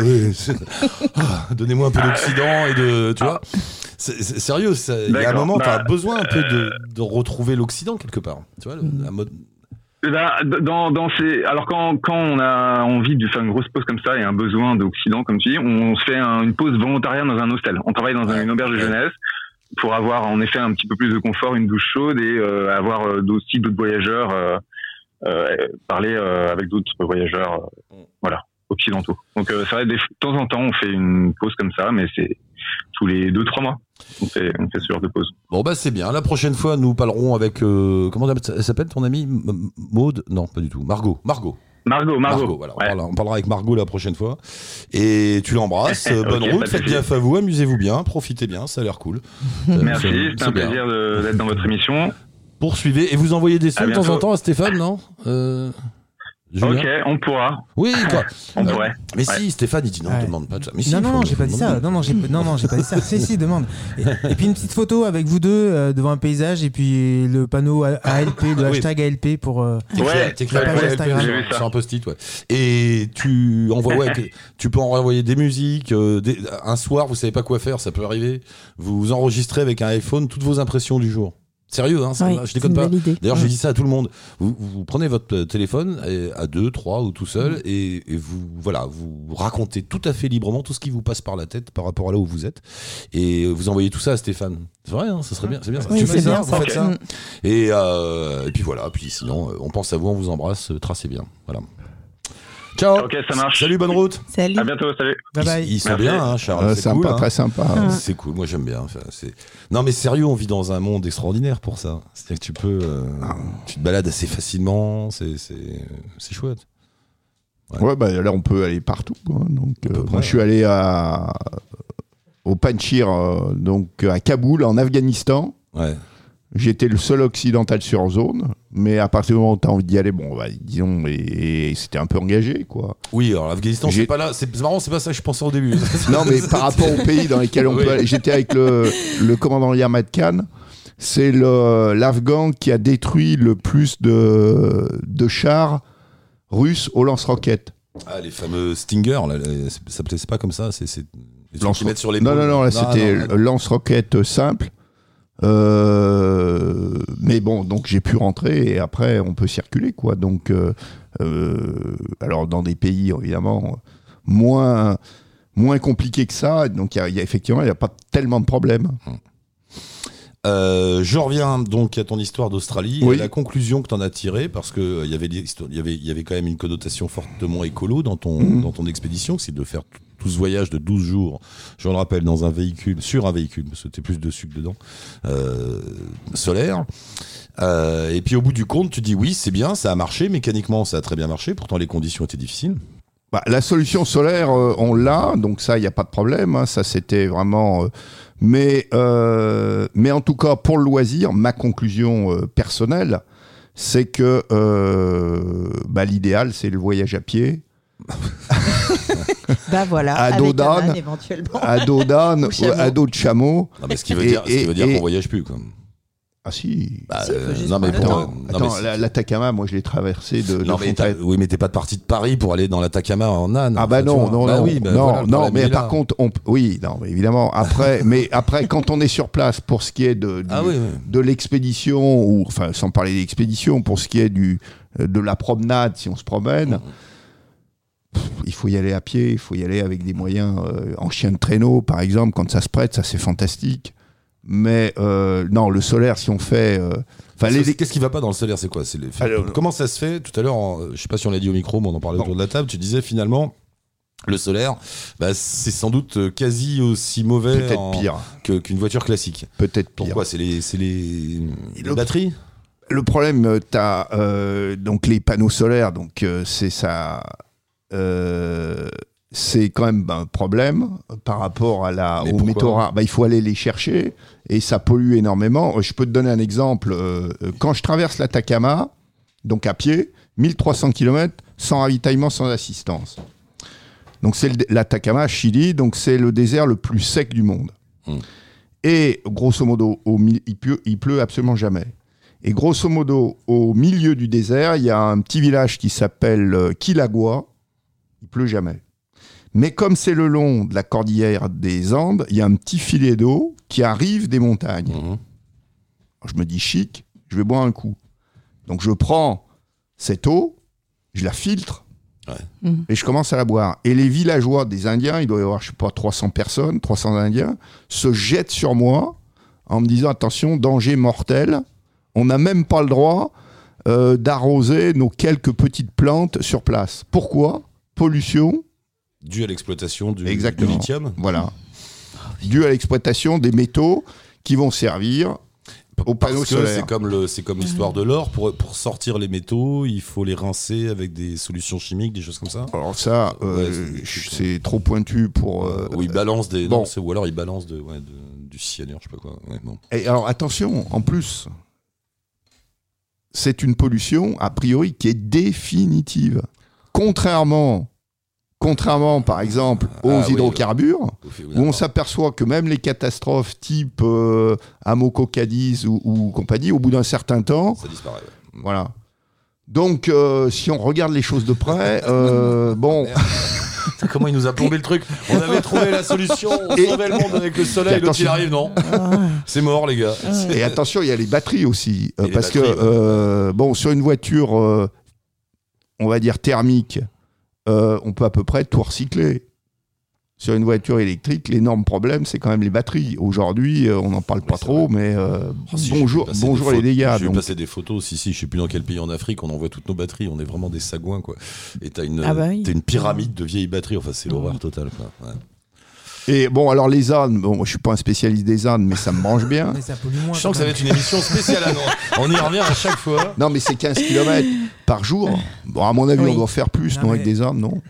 Speaker 1: Ah, Donnez-moi un peu d'Occident et de. Tu vois Sérieux, il y a un moment,
Speaker 2: Bah,
Speaker 1: besoin un peu de, de retrouver l'Occident quelque part. Tu vois, le- la mode.
Speaker 2: Bah, dans, dans ces, alors quand, quand on a envie de faire une grosse pause comme ça et un besoin d'Occident, comme tu dis, on se fait un- une pause volontarienne dans un hostel. On travaille dans un- une auberge de jeunesse pour avoir en effet un petit peu plus de confort, une douche chaude et euh, avoir euh, aussi d'autres voyageurs, euh, parler avec d'autres voyageurs, euh, voilà, occidentaux. Donc c'est vrai, des- de temps en temps, on fait une pause comme ça, mais c'est tous les deux trois mois. On fait, on fait ce genre de pause.
Speaker 1: Bon bah c'est bien. La prochaine fois, nous parlerons avec euh, comment elle s'appelle ton amie Maude? Non, pas du tout. Margot. Margot.
Speaker 2: Margot, Margot.
Speaker 1: voilà. On, parlera, on parlera avec Margot la prochaine fois. Et tu l'embrasses. Euh, Bonne route. Faites gaffe à vous. Amusez-vous bien. Profitez bien. Ça a l'air cool. Euh,
Speaker 2: Merci,
Speaker 1: c'est-
Speaker 2: c'était
Speaker 1: c'est
Speaker 2: un
Speaker 1: bien.
Speaker 2: plaisir d'être dans votre émission.
Speaker 1: Poursuivez et vous envoyez des sons de temps en temps à Stéphane, non? Euh, Julien
Speaker 2: Ok, on pourra,
Speaker 1: Oui, quoi.
Speaker 2: on
Speaker 1: Euh,
Speaker 2: pourrait.
Speaker 1: Mais si, Stéphane, il dit non,
Speaker 5: Ouais.
Speaker 1: demande pas de ça. Mais si,
Speaker 5: non, non, non, j'ai pas dit ça. Non, non, j'ai non, non, j'ai pas dit ça. si, si, demande. Et, et puis une petite photo avec vous deux euh, devant un paysage et puis le panneau ALP, le
Speaker 1: oui.
Speaker 5: hashtag ALP pour. euh,
Speaker 1: T'écris-
Speaker 2: Ouais,
Speaker 1: sur un post-it, ouais. Et tu envoies, ouais, tu peux envoyer des musiques. euh, des- un soir, vous savez pas quoi faire, ça peut arriver. Vous enregistrez avec un iPhone toutes vos impressions du jour. Sérieux, hein,
Speaker 6: Oui,
Speaker 1: je déconne pas. D'ailleurs,
Speaker 6: Mm.
Speaker 1: je dis ça à tout le monde. Vous, vous prenez votre euh, téléphone à deux, trois ou tout seul et, et vous, voilà, vous racontez tout à fait librement tout ce qui vous passe par la tête par rapport à là où vous êtes et vous envoyez tout ça à Stéphane. C'est vrai, hein, ça serait bien, c'est bien.
Speaker 6: Oui,
Speaker 1: tu fais ça,
Speaker 6: bien
Speaker 1: vous
Speaker 6: ça.
Speaker 1: faites ça.
Speaker 6: Mm.
Speaker 1: Et, euh, et puis voilà, puis sinon, euh, on pense à vous, on vous embrasse, tracez bien. Voilà. Ciao.
Speaker 2: Ok, ça marche.
Speaker 1: Salut, bonne route.
Speaker 6: Salut.
Speaker 2: À bientôt, salut.
Speaker 5: Bye bye.
Speaker 1: Ils, ils sont bien, hein, Charles.
Speaker 7: Euh,
Speaker 1: c'est
Speaker 7: sympa,
Speaker 1: cool. hein.
Speaker 7: très sympa.
Speaker 6: Ah.
Speaker 1: C'est cool, moi j'aime bien. Enfin, non mais sérieux, on vit dans un monde extraordinaire pour ça. C'est-à-dire que tu peux, euh, tu te balades assez facilement, c'est c'est c'est chouette.
Speaker 7: Ouais, bah, là, on peut aller partout. quoi. Donc, euh,
Speaker 1: près,
Speaker 7: moi, je suis allé à, au Panchir, euh, donc à Kaboul, en Afghanistan.
Speaker 1: Ouais.
Speaker 7: J'étais le seul occidental sur zone, mais à partir du moment où tu as envie d'y aller, bon, bah, disons, et, et c'était un peu engagé, quoi.
Speaker 1: Oui, alors l'Afghanistan, c'est pas là. C'est marrant, c'est pas ça que je pensais au début.
Speaker 7: Non, mais par rapport aux pays dans lesquels on
Speaker 1: Oui.
Speaker 7: peut aller, j'étais avec le, le commandant Yamad Khan. C'est l'Afghan qui a détruit le plus de, de chars russes au lance-roquettes.
Speaker 1: Ah, les fameux Stinger, là, ça s'appelait pas comme ça, c'est
Speaker 7: Lance-
Speaker 1: sur les
Speaker 7: Non, non, non, là, c'était lance-roquette simple. Euh, mais bon, donc j'ai pu rentrer et après on peut circuler, quoi. Donc, euh, euh, alors dans des pays évidemment moins moins compliqués que ça, donc il y a, il y a effectivement il n'y a pas tellement de problèmes.
Speaker 1: Euh, je reviens donc à ton histoire d'Australie
Speaker 7: Oui.
Speaker 1: et la conclusion que tu en as tirée parce que euh, il y avait y avait y avait quand même une connotation fortement écolo dans ton
Speaker 7: Mhm.
Speaker 1: dans ton expédition, c'est de faire tout, ce voyage de 12 jours, je le rappelle dans un véhicule sur un véhicule parce que c'était plus de sucre dedans euh, solaire. Euh, et puis au bout du compte, tu dis oui, c'est bien, ça a marché mécaniquement, ça a très bien marché, pourtant les conditions étaient difficiles.
Speaker 7: Bah, la solution solaire, euh, on l'a, donc ça, il n'y a pas de problème. hein, ça, c'était vraiment. euh, mais, euh, mais en tout cas, pour le loisir, ma conclusion personnelle, c'est que bah, l'idéal, c'est le voyage à pied,
Speaker 6: Bah voilà,
Speaker 7: À
Speaker 6: avec
Speaker 7: dos
Speaker 6: un
Speaker 7: d'âne.
Speaker 6: âne, éventuellement.
Speaker 7: à dos d'âne, à dos de chameau.
Speaker 1: Non, mais ce qui veut
Speaker 7: Et-
Speaker 1: dire, ce qui
Speaker 7: et-
Speaker 1: veut dire
Speaker 7: et-
Speaker 1: qu'on voyage plus. Quoi.
Speaker 7: Ah si.
Speaker 1: Bah,
Speaker 6: Si,
Speaker 1: euh, non mais pour- mais
Speaker 7: Attends,
Speaker 1: c'est-
Speaker 7: la, la Takama, moi, je l'ai traversée de, de
Speaker 1: Non, mais t'as-
Speaker 7: à-
Speaker 1: oui, mais t'es pas parti de Paris pour aller dans la Takama en âne.
Speaker 7: Ah bah non, non,
Speaker 1: Bah
Speaker 7: non,
Speaker 1: oui, bah
Speaker 7: non,
Speaker 1: voilà,
Speaker 7: non, mais par contre, on, oui, non, mais évidemment. Après, mais après, quand on est sur place, pour ce qui est de, du-
Speaker 1: Ah oui, oui.
Speaker 7: de l'expédition, ou enfin, sans parler d'expédition, pour ce qui est du, de la promenade, si on se promène, pff, il faut y aller à pied, il faut y aller avec des moyens euh, en chien de traîneau, par exemple, quand ça se prête, ça c'est fantastique. Mais euh, non, le solaire, si on fait, euh,
Speaker 1: Qu'est-ce
Speaker 7: les-
Speaker 1: qu'est-ce qui va pas dans le solaire C'est quoi? C'est les-
Speaker 7: Alors,
Speaker 1: Comment ça se fait? Tout à l'heure, je sais pas si on l'a dit au micro, mais on en parlait
Speaker 7: Non.
Speaker 1: autour de la table. Tu disais finalement. Le solaire, bah, c'est sans doute quasi aussi mauvais
Speaker 7: peut-être
Speaker 1: en-
Speaker 7: pire,
Speaker 1: que- qu'une voiture classique.
Speaker 7: peut-être pire.
Speaker 1: Pourquoi? C'est les, c'est les, les
Speaker 7: le-
Speaker 1: batteries?
Speaker 7: Le problème, tu as donc les panneaux solaires, donc euh, c'est ça. Euh, c'est quand même un problème par rapport à la,
Speaker 1: Mais
Speaker 7: aux métaux rares. Bah, il faut aller les chercher et ça pollue énormément. Je peux te donner un exemple. euh, euh, quand je traverse l'Atacama, donc à pied, 1300 km sans ravitaillement, sans assistance. Donc c'est l'Atacama, Chili, donc c'est le désert le plus sec du monde.
Speaker 1: Hmm.
Speaker 7: Et grosso modo, au il, pleut, il pleut absolument jamais. Et grosso modo, au milieu du désert, il y a un petit village qui s'appelle euh, Quilagua. Il pleut jamais. Mais comme c'est le long de la cordillère des Andes, il y a un petit filet d'eau qui arrive des montagnes.
Speaker 1: Mhm.
Speaker 7: Je me dis chic, je vais boire un coup. Donc je prends cette eau, je la filtre
Speaker 1: Ouais.
Speaker 6: Mhm.
Speaker 7: et je commence à la boire. Et les villageois des Indiens, il doit y avoir, je sais pas, 300 personnes, 300 Indiens, se jettent sur moi en me disant attention, danger mortel. On n'a même pas le droit euh, d'arroser nos quelques petites plantes sur place. Pourquoi? Pollution,
Speaker 1: Dû à l'exploitation du, lithium.
Speaker 7: voilà. Dû à l'exploitation des métaux qui vont servir aux panneaux
Speaker 1: Parce que
Speaker 7: solaires.
Speaker 1: c'est comme le, c'est comme l'histoire de l'or. Pour, pour sortir les métaux, il faut les rincer avec des solutions chimiques, des choses comme ça.
Speaker 7: Alors ça, euh,
Speaker 1: Ouais, c'est
Speaker 7: trop pointu pour... euh,
Speaker 1: Ou ils balancent des,
Speaker 7: bon.
Speaker 1: non, c'est- ou alors ils balancent de, ouais, de- du cyanure, je sais pas quoi. Ouais, bon.
Speaker 7: Et alors attention, en plus, c'est une pollution a priori qui est définitive. Contrairement, contrairement par exemple aux
Speaker 1: Ah oui,
Speaker 7: hydrocarbures,
Speaker 1: oui,
Speaker 7: où on s'aperçoit que même les catastrophes type euh, Amoco Cadiz ou, ou compagnie, au bout d'un certain temps,
Speaker 1: Ça disparaît. ouais.
Speaker 7: voilà. Donc, euh, si on regarde les choses de près, euh, bon.
Speaker 1: Putain, Comment il nous a plombé le truc? On avait trouvé la solution, on
Speaker 7: Et-
Speaker 1: sauvait le monde avec le soleil, l'autre il arrive, non? C'est mort les gars.
Speaker 7: Et attention, il y a les batteries aussi. euh, parce
Speaker 1: batteries,
Speaker 7: que, euh, bon, sur une voiture, euh, on va dire thermique, euh, on peut à peu près tout recycler. Sur une voiture électrique, l'énorme problème, c'est quand même les batteries. Aujourd'hui, euh, on n'en parle pas trop, mais euh,
Speaker 1: Oh, si, j'ai
Speaker 7: bonjour, bonjour les dégâts.
Speaker 1: J'ai vu
Speaker 7: donc.
Speaker 1: passer des photos, si, si, je sais plus dans quel pays en Afrique, on envoie toutes nos batteries, on est vraiment des sagouins, quoi. Et t'as une,
Speaker 6: Ah bah oui.
Speaker 1: t'as une pyramide de vieilles batteries, enfin c'est l'horreur totale, quoi. Ouais.
Speaker 7: Et bon, alors les ânes, bon, moi, je suis pas un spécialiste des ânes, mais ça me branche bien.
Speaker 5: Mais ça pollue moins.
Speaker 1: Je sens que ça va être une émission spéciale à Nantes. On y revient à chaque fois.
Speaker 7: Non, mais c'est 15 km par jour. Bon, à mon avis,
Speaker 6: Oui.
Speaker 7: on doit faire plus,
Speaker 5: Non,
Speaker 7: non,
Speaker 5: mais-
Speaker 7: avec des ânes, non?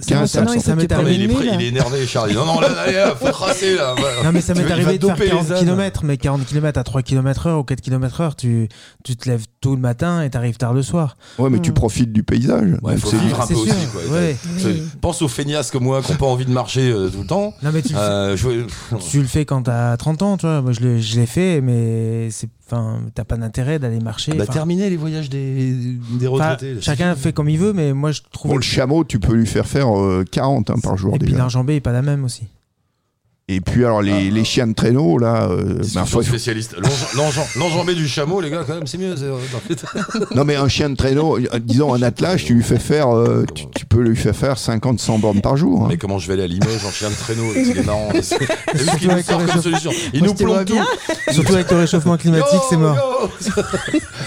Speaker 5: Ça
Speaker 7: 15,
Speaker 5: m'est-
Speaker 7: ça me
Speaker 6: non,
Speaker 5: ça m'est
Speaker 1: mais il, est prêt, il est énervé, Charlie. Non, non, là, là, là, faut tracer, là.
Speaker 5: Non mais ça m'est arrivé de faire
Speaker 1: doper les
Speaker 5: 40
Speaker 1: ânes.
Speaker 5: km, mais 40 km à 3 km heure ou 4 km heure, tu, tu te lèves tôt le matin et t'arrives tard le soir.
Speaker 7: Ouais, mais tu
Speaker 6: Mm.
Speaker 7: profites du paysage.
Speaker 1: Ouais, faut
Speaker 7: c'est-
Speaker 1: vivre un peu
Speaker 5: sûr,
Speaker 1: aussi, quoi.
Speaker 5: ouais.
Speaker 1: C'est- Pense aux feignasses comme moi qui n'ont pas envie de marcher euh, tout le temps.
Speaker 5: Non mais tu, le fais-
Speaker 1: Euh, je-
Speaker 5: tu le fais quand t'as 30 ans, tu vois. Moi je l'ai fait, mais c'est, enfin, t'as pas d'intérêt d'aller marcher.
Speaker 1: Ah bah, terminer les voyages des, des retraités. là,
Speaker 5: chacun fait comme il veut, mais moi je trouve
Speaker 7: Bon, le chameau, tu peux lui faire faire euh, 40 hein, par jour
Speaker 5: et puis
Speaker 7: déjà.
Speaker 5: l'enjambée est pas la même aussi.
Speaker 7: Et puis alors les,
Speaker 1: Ah.
Speaker 7: les chiens de traîneau là, euh, ben, faut-
Speaker 1: spécialiste. L'enjam- l'enjam- L'enjambée du chameau, les gars, quand même, c'est mieux. euh,
Speaker 7: non mais un chien de traîneau, euh, disons un attelage, tu lui fais faire, euh, tu, tu peux lui faire faire 50-100 bornes par jour. hein.
Speaker 1: Mais comment je vais aller à Limoges en chien de traîneau marrant. C'est- nous
Speaker 5: avec le
Speaker 1: solution Il nous plombe tout.
Speaker 5: Surtout avec le réchauffement climatique, c'est mort.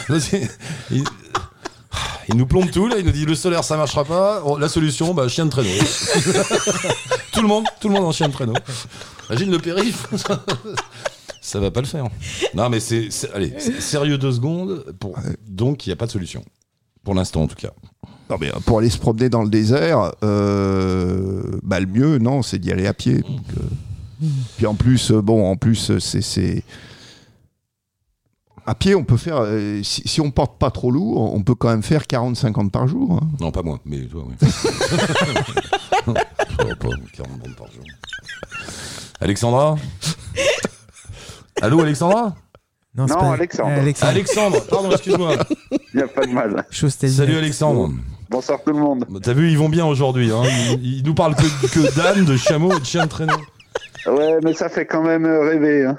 Speaker 1: il... nous plombe tout là, il nous dit le solaire ça marchera pas. Oh, la solution, bah chien de traîneau. tout le monde, tout le monde en chien de traîneau. Imagine le périph. ça va pas le faire. Non mais c'est, allez, sérieux deux secondes. Pour... Donc il n'y a pas de solution. Pour l'instant en tout cas.
Speaker 7: Non, mais euh, pour aller se promener dans le désert, euh, bah, le mieux, non, c'est d'y aller à pied. Donc, euh, Puis en plus, bon, en plus, c'est, c'est- À pied, on peut faire. euh, si, si on porte pas trop lourd, on peut quand même faire 40-50 par jour. hein.
Speaker 1: Non pas moi, mais toi oui. Toi, pas 40 bandes par jour. Alexandra? Allô Alexandra?
Speaker 5: Non, c'est
Speaker 8: Non,
Speaker 5: pas-
Speaker 8: Alexandre.
Speaker 5: Alexandre.
Speaker 1: Alexandre, pardon, excuse-moi.
Speaker 8: Il n'y a pas de mal.
Speaker 1: Salut. Alexandre.
Speaker 8: Bonsoir tout le monde.
Speaker 1: T'as vu, ils vont bien aujourd'hui. Hein. Ils, ils nous parlent que, que d'âne, de chameau et de chien de traîneau.
Speaker 8: Ouais, mais ça fait quand même euh, rêver. Hein.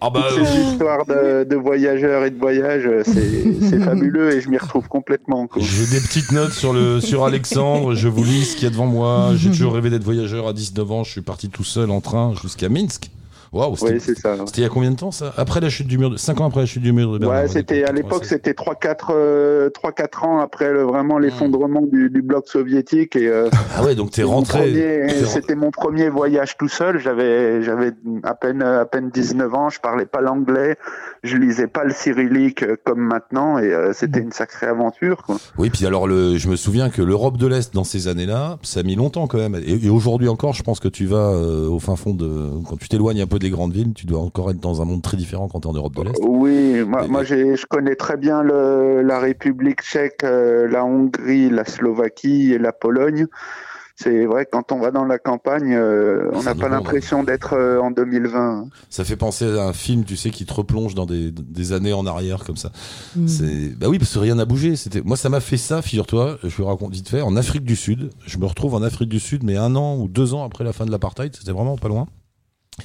Speaker 1: Ah bah,
Speaker 8: ces histoires de, de voyageurs et de voyages, euh, c'est c'est fabuleux et je m'y retrouve complètement. quoi.
Speaker 1: j'ai des petites notes sur, le, sur Alexandre. Je vous lis ce qu'il y a devant moi. J'ai toujours rêvé d'être voyageur à 19 ans. Je suis parti tout seul en train jusqu'à Minsk. Waouh, c'était
Speaker 8: Oui, c'est ça.
Speaker 1: c'était il y a combien de temps ça? Après la chute du mur de... 5 ans après la chute du mur de Berlin.
Speaker 8: Ouais, c'était
Speaker 1: était
Speaker 8: à l'époque,
Speaker 1: 96.
Speaker 8: c'était 3-4 euh, 3-4 ans après le, vraiment l'effondrement du, du bloc soviétique et euh,
Speaker 1: Ah ouais, donc t'es rentré.
Speaker 8: premier-
Speaker 1: t'es ren-
Speaker 8: C'était mon premier voyage tout seul. J'avais j'avais à peine à peine 19 ans. Je parlais pas l'anglais. Je lisais pas le cyrillique euh, comme maintenant et euh, c'était une sacrée aventure. Quoi.
Speaker 1: Oui, puis alors le, je me souviens que l'Europe de l'Est dans ces années-là, ça a mis longtemps quand même. Et, et aujourd'hui encore, je pense que tu vas euh, au fin fond de, quand tu t'éloignes un peu des grandes villes, tu dois encore être dans un monde très différent quand t'es en Europe de l'Est.
Speaker 8: Oui, moi,
Speaker 1: Et-
Speaker 8: moi j'ai, je connais très bien le, la République tchèque, euh, la Hongrie, la Slovaquie et la Pologne. C'est vrai que quand on va dans la campagne, euh, on n'a pas l'impression d'être euh, en 2020.
Speaker 1: Ça fait penser à un film, tu sais, qui te replonge dans des, des années en arrière comme ça.
Speaker 6: Mm.
Speaker 1: C'est bah oui, parce que rien n'a bougé. C'était moi, ça m'a fait ça, figure-toi. Je vous raconte vite fait. En Afrique du Sud, je me retrouve en Afrique du Sud, mais un an ou deux ans après la fin de l'apartheid, c'était vraiment pas loin.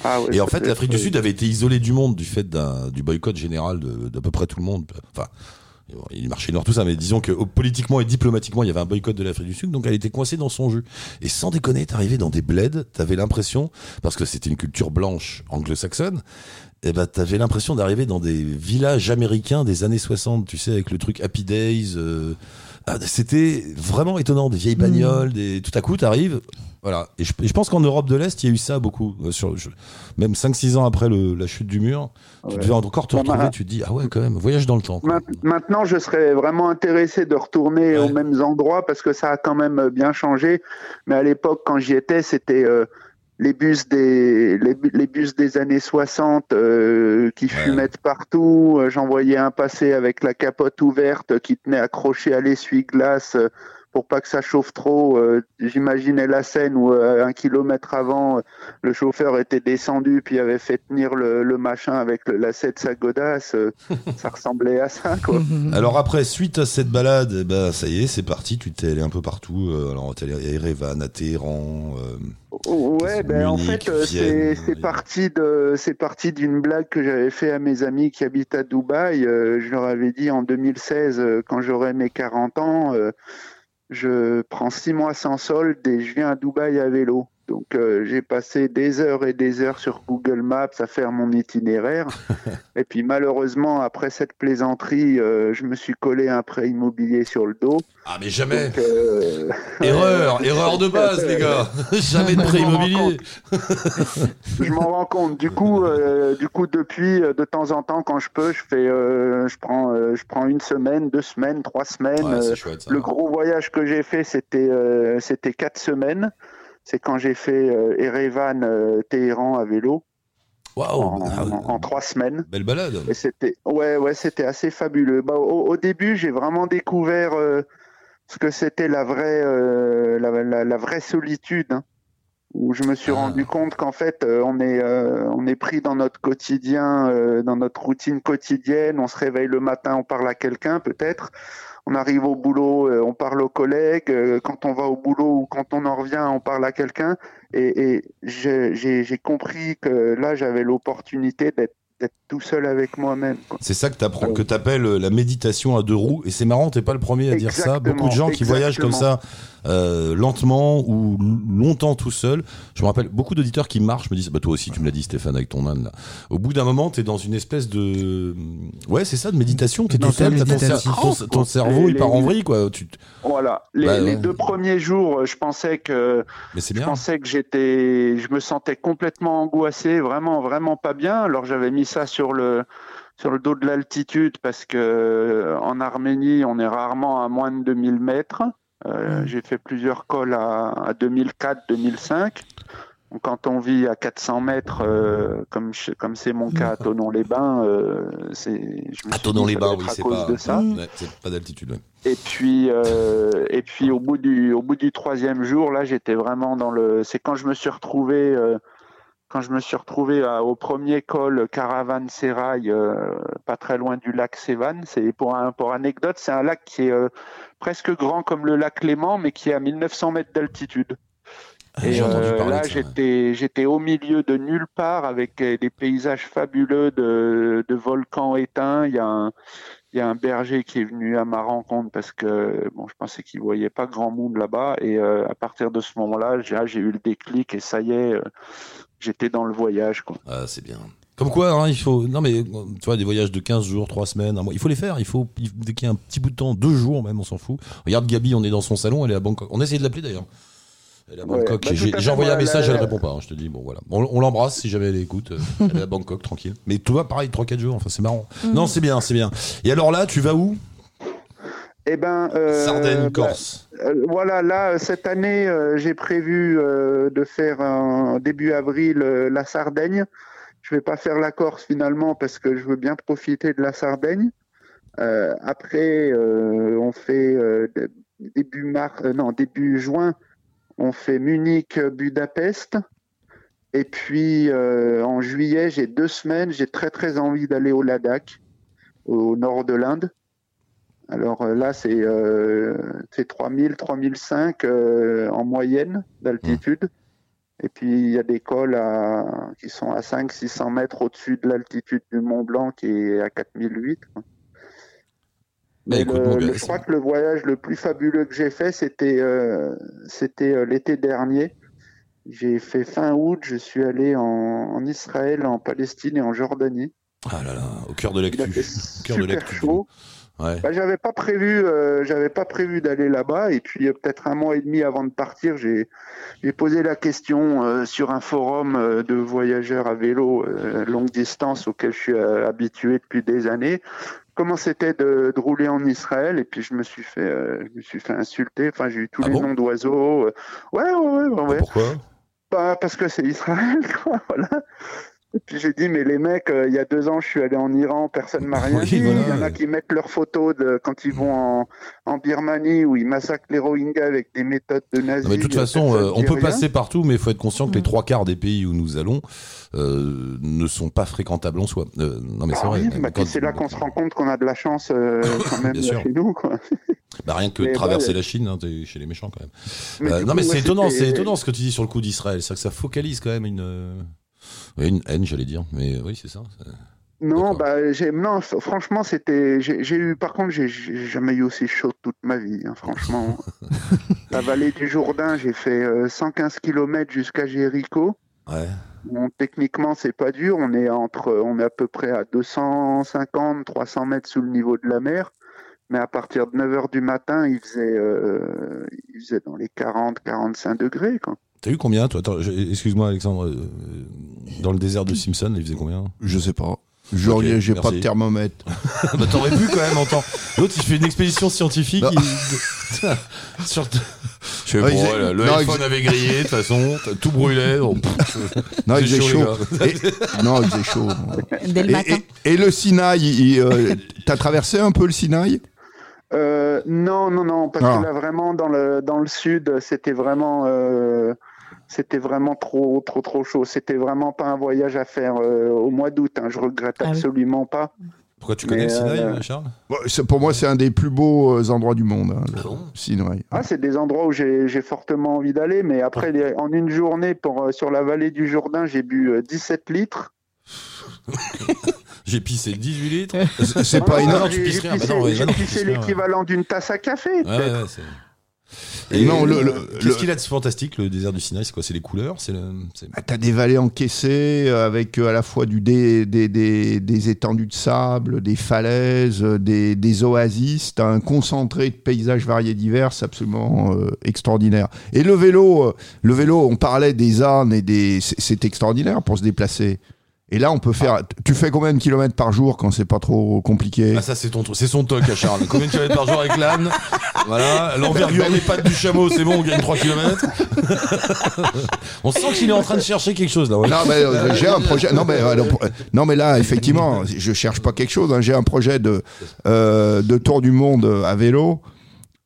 Speaker 8: Ah ouais,
Speaker 1: Et en fait, l'Afrique du Sud avait été isolée du monde du fait du boycott général de- d'à peu près tout le monde. Enfin, il marché noir, tout ça, mais disons que oh, politiquement et diplomatiquement, il y avait un boycott de l'Afrique du Sud, donc elle était coincée dans son jus. Et sans déconner, t'arrivais dans des bleds, t'avais l'impression, parce que c'était une culture blanche anglo-saxonne, et ben t'avais l'impression d'arriver dans des villages américains des années 60, tu sais, avec le truc Happy Days. euh, c'était vraiment étonnant, des vieilles bagnoles, des... tout à coup t'arrives, voilà. Et je, et je pense qu'en Europe de l'Est, il y a eu ça beaucoup. Euh, Sur, je- même 5-6 ans après le- la chute du mur, tu devais encore te retrouver, tu te dis, ah ouais, quand même, voyage dans le temps.
Speaker 8: Maintenant, je serais vraiment intéressé de retourner
Speaker 1: Ouais.
Speaker 8: aux mêmes endroits parce que ça a quand même euh, bien changé. Mais à l'époque, quand j'y étais, c'était euh, les bus des les, bu- les bus des années 60 euh, qui fumaient de partout. Euh, J'en voyais un passer avec la capote ouverte qui tenait accroché à l'essuie-glace. euh, pour pas que ça chauffe trop, Euh, j'imaginais la scène où euh, un kilomètre avant, le chauffeur était descendu puis avait fait tenir le, le machin avec le lacet de sa godasse. euh, ça ressemblait à ça, quoi.
Speaker 1: Alors après, suite à cette balade, eh ben, ça y est, c'est parti, tu t'es allé un peu partout. alors, t'es allé à Erevan, à Téhéran.
Speaker 8: Ouais, ben en fait, euh, c'est parti de c'est parti d'une blague que j'avais fait à mes amis qui habitent à Dubaï. Euh, je leur avais dit en 2016, euh, quand j'aurai mes 40 ans, euh, je prends six mois sans solde et je viens à Dubaï à vélo. Donc euh, j'ai passé des heures et des heures sur Google Maps à faire mon itinéraire. et puis malheureusement, après cette plaisanterie, euh, je me suis collé un prêt immobilier sur le dos.
Speaker 1: Ah, mais jamais
Speaker 8: Donc, euh,
Speaker 1: Erreur Erreur de base, les gars Jamais de prêt immobilier
Speaker 8: je m'en rends compte. Du coup, du coup, depuis, de temps en temps, quand je peux, je fais, je prends, je prends une semaine, deux semaines, trois semaines.
Speaker 1: Ouais, chouette, ça.
Speaker 8: le gros voyage que j'ai fait, c'était, c'était quatre semaines. C'est quand j'ai fait euh, Erevan, euh, Téhéran à vélo en,
Speaker 1: Ah,
Speaker 8: en- en trois semaines.
Speaker 1: Belle balade
Speaker 8: Et c'était, ouais, ouais, c'était assez fabuleux. Bah, au, au début, j'ai vraiment découvert euh, ce que c'était la vraie, euh, la, la- la vraie solitude, hein, où je me suis
Speaker 1: Ah.
Speaker 8: rendu compte qu'en fait, euh, on est, on est pris dans notre quotidien, dans notre routine quotidienne. On se réveille le matin, on parle à quelqu'un, peut-être. On arrive au boulot, euh, on parle aux collègues. Euh, quand on va au boulot ou quand on en revient, on parle à quelqu'un. Et, et j'ai compris que là, j'avais l'opportunité d'être d'être tout seul avec moi-même.
Speaker 1: C'est ça que t'apprends, que t'appelles euh, la méditation à deux roues. Et c'est marrant, t'es pas le premier à dire ça. Beaucoup de gens qui voyagent comme ça, euh, lentement ou longtemps tout seul. Je me rappelle beaucoup d'auditeurs qui marchent, me disent, bah toi aussi, tu me l'as dit, Stéphane, avec ton âne. Là. Au bout d'un moment, t'es dans une espèce de, ouais, c'est ça, de méditation. T'es tout seul, ton, cer-
Speaker 5: méditation.
Speaker 1: ton- ton cerveau,
Speaker 8: Les-
Speaker 1: il part en vrille, quoi. Tu...
Speaker 8: Voilà. Les,
Speaker 1: Bah,
Speaker 8: les deux premiers jours, je pensais que
Speaker 1: Mais c'est
Speaker 8: je
Speaker 1: bien.
Speaker 8: pensais que j'étais, je me sentais complètement angoissé, vraiment, vraiment pas bien. Alors j'avais mis ça sur le sur le dos de l'altitude parce que euh, en Arménie, on est rarement à moins de 2000 mètres. Euh, J'ai fait plusieurs cols à, à 2004, 2005. Donc, quand on vit à 400 mètres, euh, comme je- comme c'est mon cas à Tonon-les-Bains, euh, c'est.
Speaker 1: À
Speaker 8: suis
Speaker 1: Tonon
Speaker 8: dit,
Speaker 1: les
Speaker 8: ça doit
Speaker 1: bains,
Speaker 8: être
Speaker 1: oui, c'est pas,
Speaker 8: de ça.
Speaker 1: ouais, c'est pas d'altitude, ouais.
Speaker 8: Et puis, euh, et puis au bout du, au bout du troisième jour, là, j'étais vraiment dans le. C'est quand je me suis retrouvé, quand je me suis retrouvé à- au premier col Caravane Serail, euh, pas très loin du lac Sévan. C'est pour un, pour anecdote, c'est un lac qui est euh, presque grand comme le lac Léman, mais qui est à 1900 mètres d'altitude.
Speaker 1: Ah,
Speaker 8: Et
Speaker 1: J'ai entendu
Speaker 8: euh,
Speaker 1: parler
Speaker 8: là, j'étais, j'étais au milieu de nulle part avec euh, des paysages fabuleux de, de volcans éteints. Il y a un, il y a un berger qui est venu à ma rencontre parce que bon, je pensais qu'il voyait pas grand monde là-bas. Et euh, à partir de ce moment-là, j'ai, j'ai eu le déclic et ça y est, euh, j'étais dans le voyage. Quoi.
Speaker 1: Ah, c'est bien. Comme quoi, hein, il faut. Non, mais tu vois, des voyages de 15 jours, 3 semaines, un mois, il faut les faire. Il faut, dès qu'il y a un petit bout de temps, deux jours même, on s'en fout. Regarde Gabi, on est dans son salon, elle est à Bangkok. On a essayé de l'appeler d'ailleurs. Elle est à
Speaker 8: Ouais,
Speaker 1: Bangkok.
Speaker 8: bah,
Speaker 1: j'ai envoyé un message,
Speaker 8: la-
Speaker 1: elle répond pas. hein, je te dis, bon voilà. On, on l'embrasse si jamais elle écoute. euh, elle est à Bangkok, tranquille. Mais tout va pareil, 3-4 jours, enfin c'est marrant. Non, c'est bien, c'est bien. Et alors là, tu vas où?
Speaker 8: Eh ben, euh,
Speaker 1: Sardaigne,
Speaker 8: bah,
Speaker 1: Corse.
Speaker 8: Euh, voilà, là, euh, cette année, euh, j'ai prévu euh, de faire en début avril euh, la Sardaigne. Je vais pas faire la Corse finalement parce que je veux bien profiter de la Sardaigne. Euh, après, euh, on fait euh, début mars, euh, non début juin, on fait Munich, Budapest. Et puis euh, en juillet, j'ai deux semaines. J'ai très très envie d'aller au Ladakh, au nord de l'Inde. Alors euh, là, c'est euh, c'est 3000, 3005 euh, en moyenne d'altitude. Et puis il y a des cols à, qui sont à 5 600 mètres au-dessus de l'altitude du Mont Blanc qui est à 4008.
Speaker 1: Bah,
Speaker 8: Mais
Speaker 1: écoute,
Speaker 8: le-
Speaker 1: mon gars,
Speaker 8: le-
Speaker 1: c'est-
Speaker 8: je crois que le voyage le plus fabuleux que j'ai fait, c'était euh, c'était euh, l'été dernier. J'ai fait fin août, je suis allé en, en Israël, en Palestine et en Jordanie.
Speaker 1: Ah là là, au cœur de l'actu. de
Speaker 8: super
Speaker 1: l'actu.
Speaker 8: chaud.
Speaker 1: Ouais.
Speaker 8: Bah, j'avais pas prévu, euh, j'avais pas prévu d'aller là-bas. Et puis euh, peut-être un mois et demi avant de partir, j'ai j'ai posé la question euh, sur un forum de voyageurs à vélo longue distance auquel je suis habitué depuis des années. Comment c'était de, de rouler en Israël? Et puis je me suis fait, je me suis fait insulter. Enfin, j'ai eu tous
Speaker 1: Ah
Speaker 8: les
Speaker 1: bon?
Speaker 8: noms d'oiseaux. Ouais, ouais, ouais, ouais. ouais.
Speaker 1: Pourquoi?
Speaker 8: Bah, parce que c'est Israël, quoi. Voilà. Et puis j'ai dit, mais les mecs, euh, il y a deux ans, je suis allé en Iran, personne m'a rien
Speaker 1: Oui,
Speaker 8: dit.
Speaker 1: voilà.
Speaker 8: Il y en a qui mettent leurs photos de quand ils vont en, en Birmanie où ils massacrent les Rohingyas avec des méthodes de nazis.
Speaker 1: Non, mais de toute
Speaker 8: euh,
Speaker 1: façon, euh, on peut
Speaker 8: rien.
Speaker 1: passer partout, mais il faut être conscient que les
Speaker 6: Mm.
Speaker 1: trois quarts des pays où nous allons euh, ne sont pas fréquentables en soi. Non, mais c'est
Speaker 8: Ah
Speaker 1: vrai.
Speaker 8: oui, bah, c'est là qu'on se rend compte qu'on a de la chance quand même
Speaker 1: Bien
Speaker 8: là,
Speaker 1: sûr.
Speaker 8: chez nous. Quoi.
Speaker 1: Bah, rien que
Speaker 8: Mais
Speaker 1: de traverser
Speaker 8: ouais.
Speaker 1: la Chine, hein, t'es chez les méchants quand même.
Speaker 8: Mais
Speaker 1: Euh, non,
Speaker 8: coup,
Speaker 1: mais c'est étonnant, c'est étonnant ce que tu dis sur le coup d'Israël. C'est que ça focalise quand même une, ouais, une haine, j'allais dire. Mais oui, c'est ça.
Speaker 8: Non, bah, j'ai, non, franchement, c'était, j'ai, j'ai eu, par contre, j'ai, j'ai jamais eu aussi chaud toute ma vie, hein, franchement. La vallée du Jourdain, j'ai fait euh, 115 km jusqu'à Jéricho.
Speaker 1: Ouais.
Speaker 8: Bon, techniquement, c'est pas dur. On est entre, on est à peu près à 250, 300 mètres sous le niveau de la mer. Mais à partir de 9 heures du matin, il faisait, euh, il faisait dans les 40, 45 degrés, quoi.
Speaker 1: T'as eu combien, toi Excuse-moi, Alexandre. euh, Dans le désert de Simpson, il faisait combien
Speaker 7: Je sais pas. Genre, j'ai pas de thermomètre.
Speaker 1: Bah, t'aurais pu quand même entendre. L'autre, il fait une expédition scientifique. Il- Sur... Je sais
Speaker 7: Ah,
Speaker 1: pas, voilà, le
Speaker 7: non,
Speaker 1: iPhone avait grillé, de toute façon. Tout brûlait.
Speaker 7: Non, il faisait
Speaker 1: chaud,
Speaker 7: chaud.
Speaker 1: les
Speaker 7: Et- non, il faisait chaud.
Speaker 6: Dès le
Speaker 7: Et,
Speaker 6: matin.
Speaker 7: et- et le Sinaï, euh, t'as traversé un peu le Sinaï
Speaker 8: Euh, non, non, non, parce
Speaker 7: Ah.
Speaker 8: que là vraiment dans le dans le sud, c'était vraiment euh, c'était vraiment trop trop trop chaud. C'était vraiment pas un voyage à faire euh, au mois d'août. hein. Je regrette
Speaker 6: Ah oui.
Speaker 8: absolument pas.
Speaker 1: Pourquoi tu connais
Speaker 8: Mais,
Speaker 1: le Sinaï,
Speaker 8: euh,
Speaker 1: Charles?
Speaker 7: Bon, c'est- Pour moi, c'est un des plus beaux euh, endroits du monde, hein, le
Speaker 1: Ah bon?
Speaker 7: Sinaï.
Speaker 8: Ah, c'est des endroits où j'ai j'ai fortement envie d'aller, mais après les- en une journée pour euh, sur la vallée du Jourdain, j'ai bu euh, 17 litres.
Speaker 1: J'ai pissé 18 litres.
Speaker 7: C'est- C'est pas énorme.
Speaker 8: j'ai-
Speaker 1: pisses
Speaker 8: J'ai
Speaker 1: rien. Bah
Speaker 8: pissé,
Speaker 1: ouais,
Speaker 8: pissé l'équivalent d'une tasse à café.
Speaker 1: Ouais,
Speaker 8: peut-être.
Speaker 1: ouais, c'est-
Speaker 7: Et non, le- le-
Speaker 1: Qu'est-ce
Speaker 7: le-
Speaker 1: qu'il a de fantastique, le désert du Sinaï? C'est quoi C'est les couleurs? C'est
Speaker 7: Ah, T'as des vallées encaissées euh, avec euh, à la fois du des, des- des étendues de sable, des falaises, euh, des, des oasis. T'as un concentré de paysages variés divers, c'est absolument euh, extraordinaire. Et le vélo, le vélo, on parlait des ânes et des, c'est extraordinaire pour se déplacer. Et là, on peut faire. Tu fais combien de kilomètres par jour quand c'est pas trop compliqué
Speaker 1: Ah ça c'est ton truc, c'est son toc à Charles. Combien de kilomètres par jour avec l'âne Voilà, l'envergure des pattes du chameau, c'est bon, on gagne 3 kilomètres. on sent qu'il est en train de chercher quelque chose là. ouais.
Speaker 7: Non mais euh, j'ai un projet. Non mais euh, non mais là effectivement, je cherche pas quelque chose. hein. J'ai un projet de euh, de tour du monde à vélo,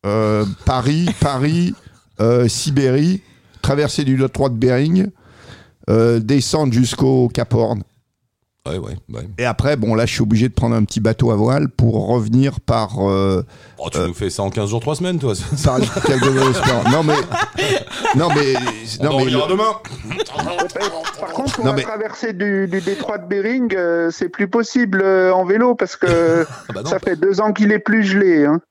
Speaker 7: Euh, Paris, Paris, euh, Sibérie, traversée du détroit de Bering, euh, descendre jusqu'au Cap Horn.
Speaker 1: Ouais, ouais, ouais.
Speaker 7: Et après, bon là, je suis obligé de prendre un petit bateau à voile pour revenir par euh,
Speaker 1: Oh, tu nous fais ça en 15 jours, 3 semaines, toi.
Speaker 7: Bonne-Espérance. Non mais non mais
Speaker 1: On
Speaker 7: non mais le-
Speaker 1: demain.
Speaker 8: Par contre, pour
Speaker 7: Non,
Speaker 8: la
Speaker 7: mais-
Speaker 8: traversée du, du détroit de Bering, euh, c'est plus possible euh, en vélo parce que
Speaker 1: Ah bah non.
Speaker 8: ça fait deux ans qu'il est plus gelé. Hein.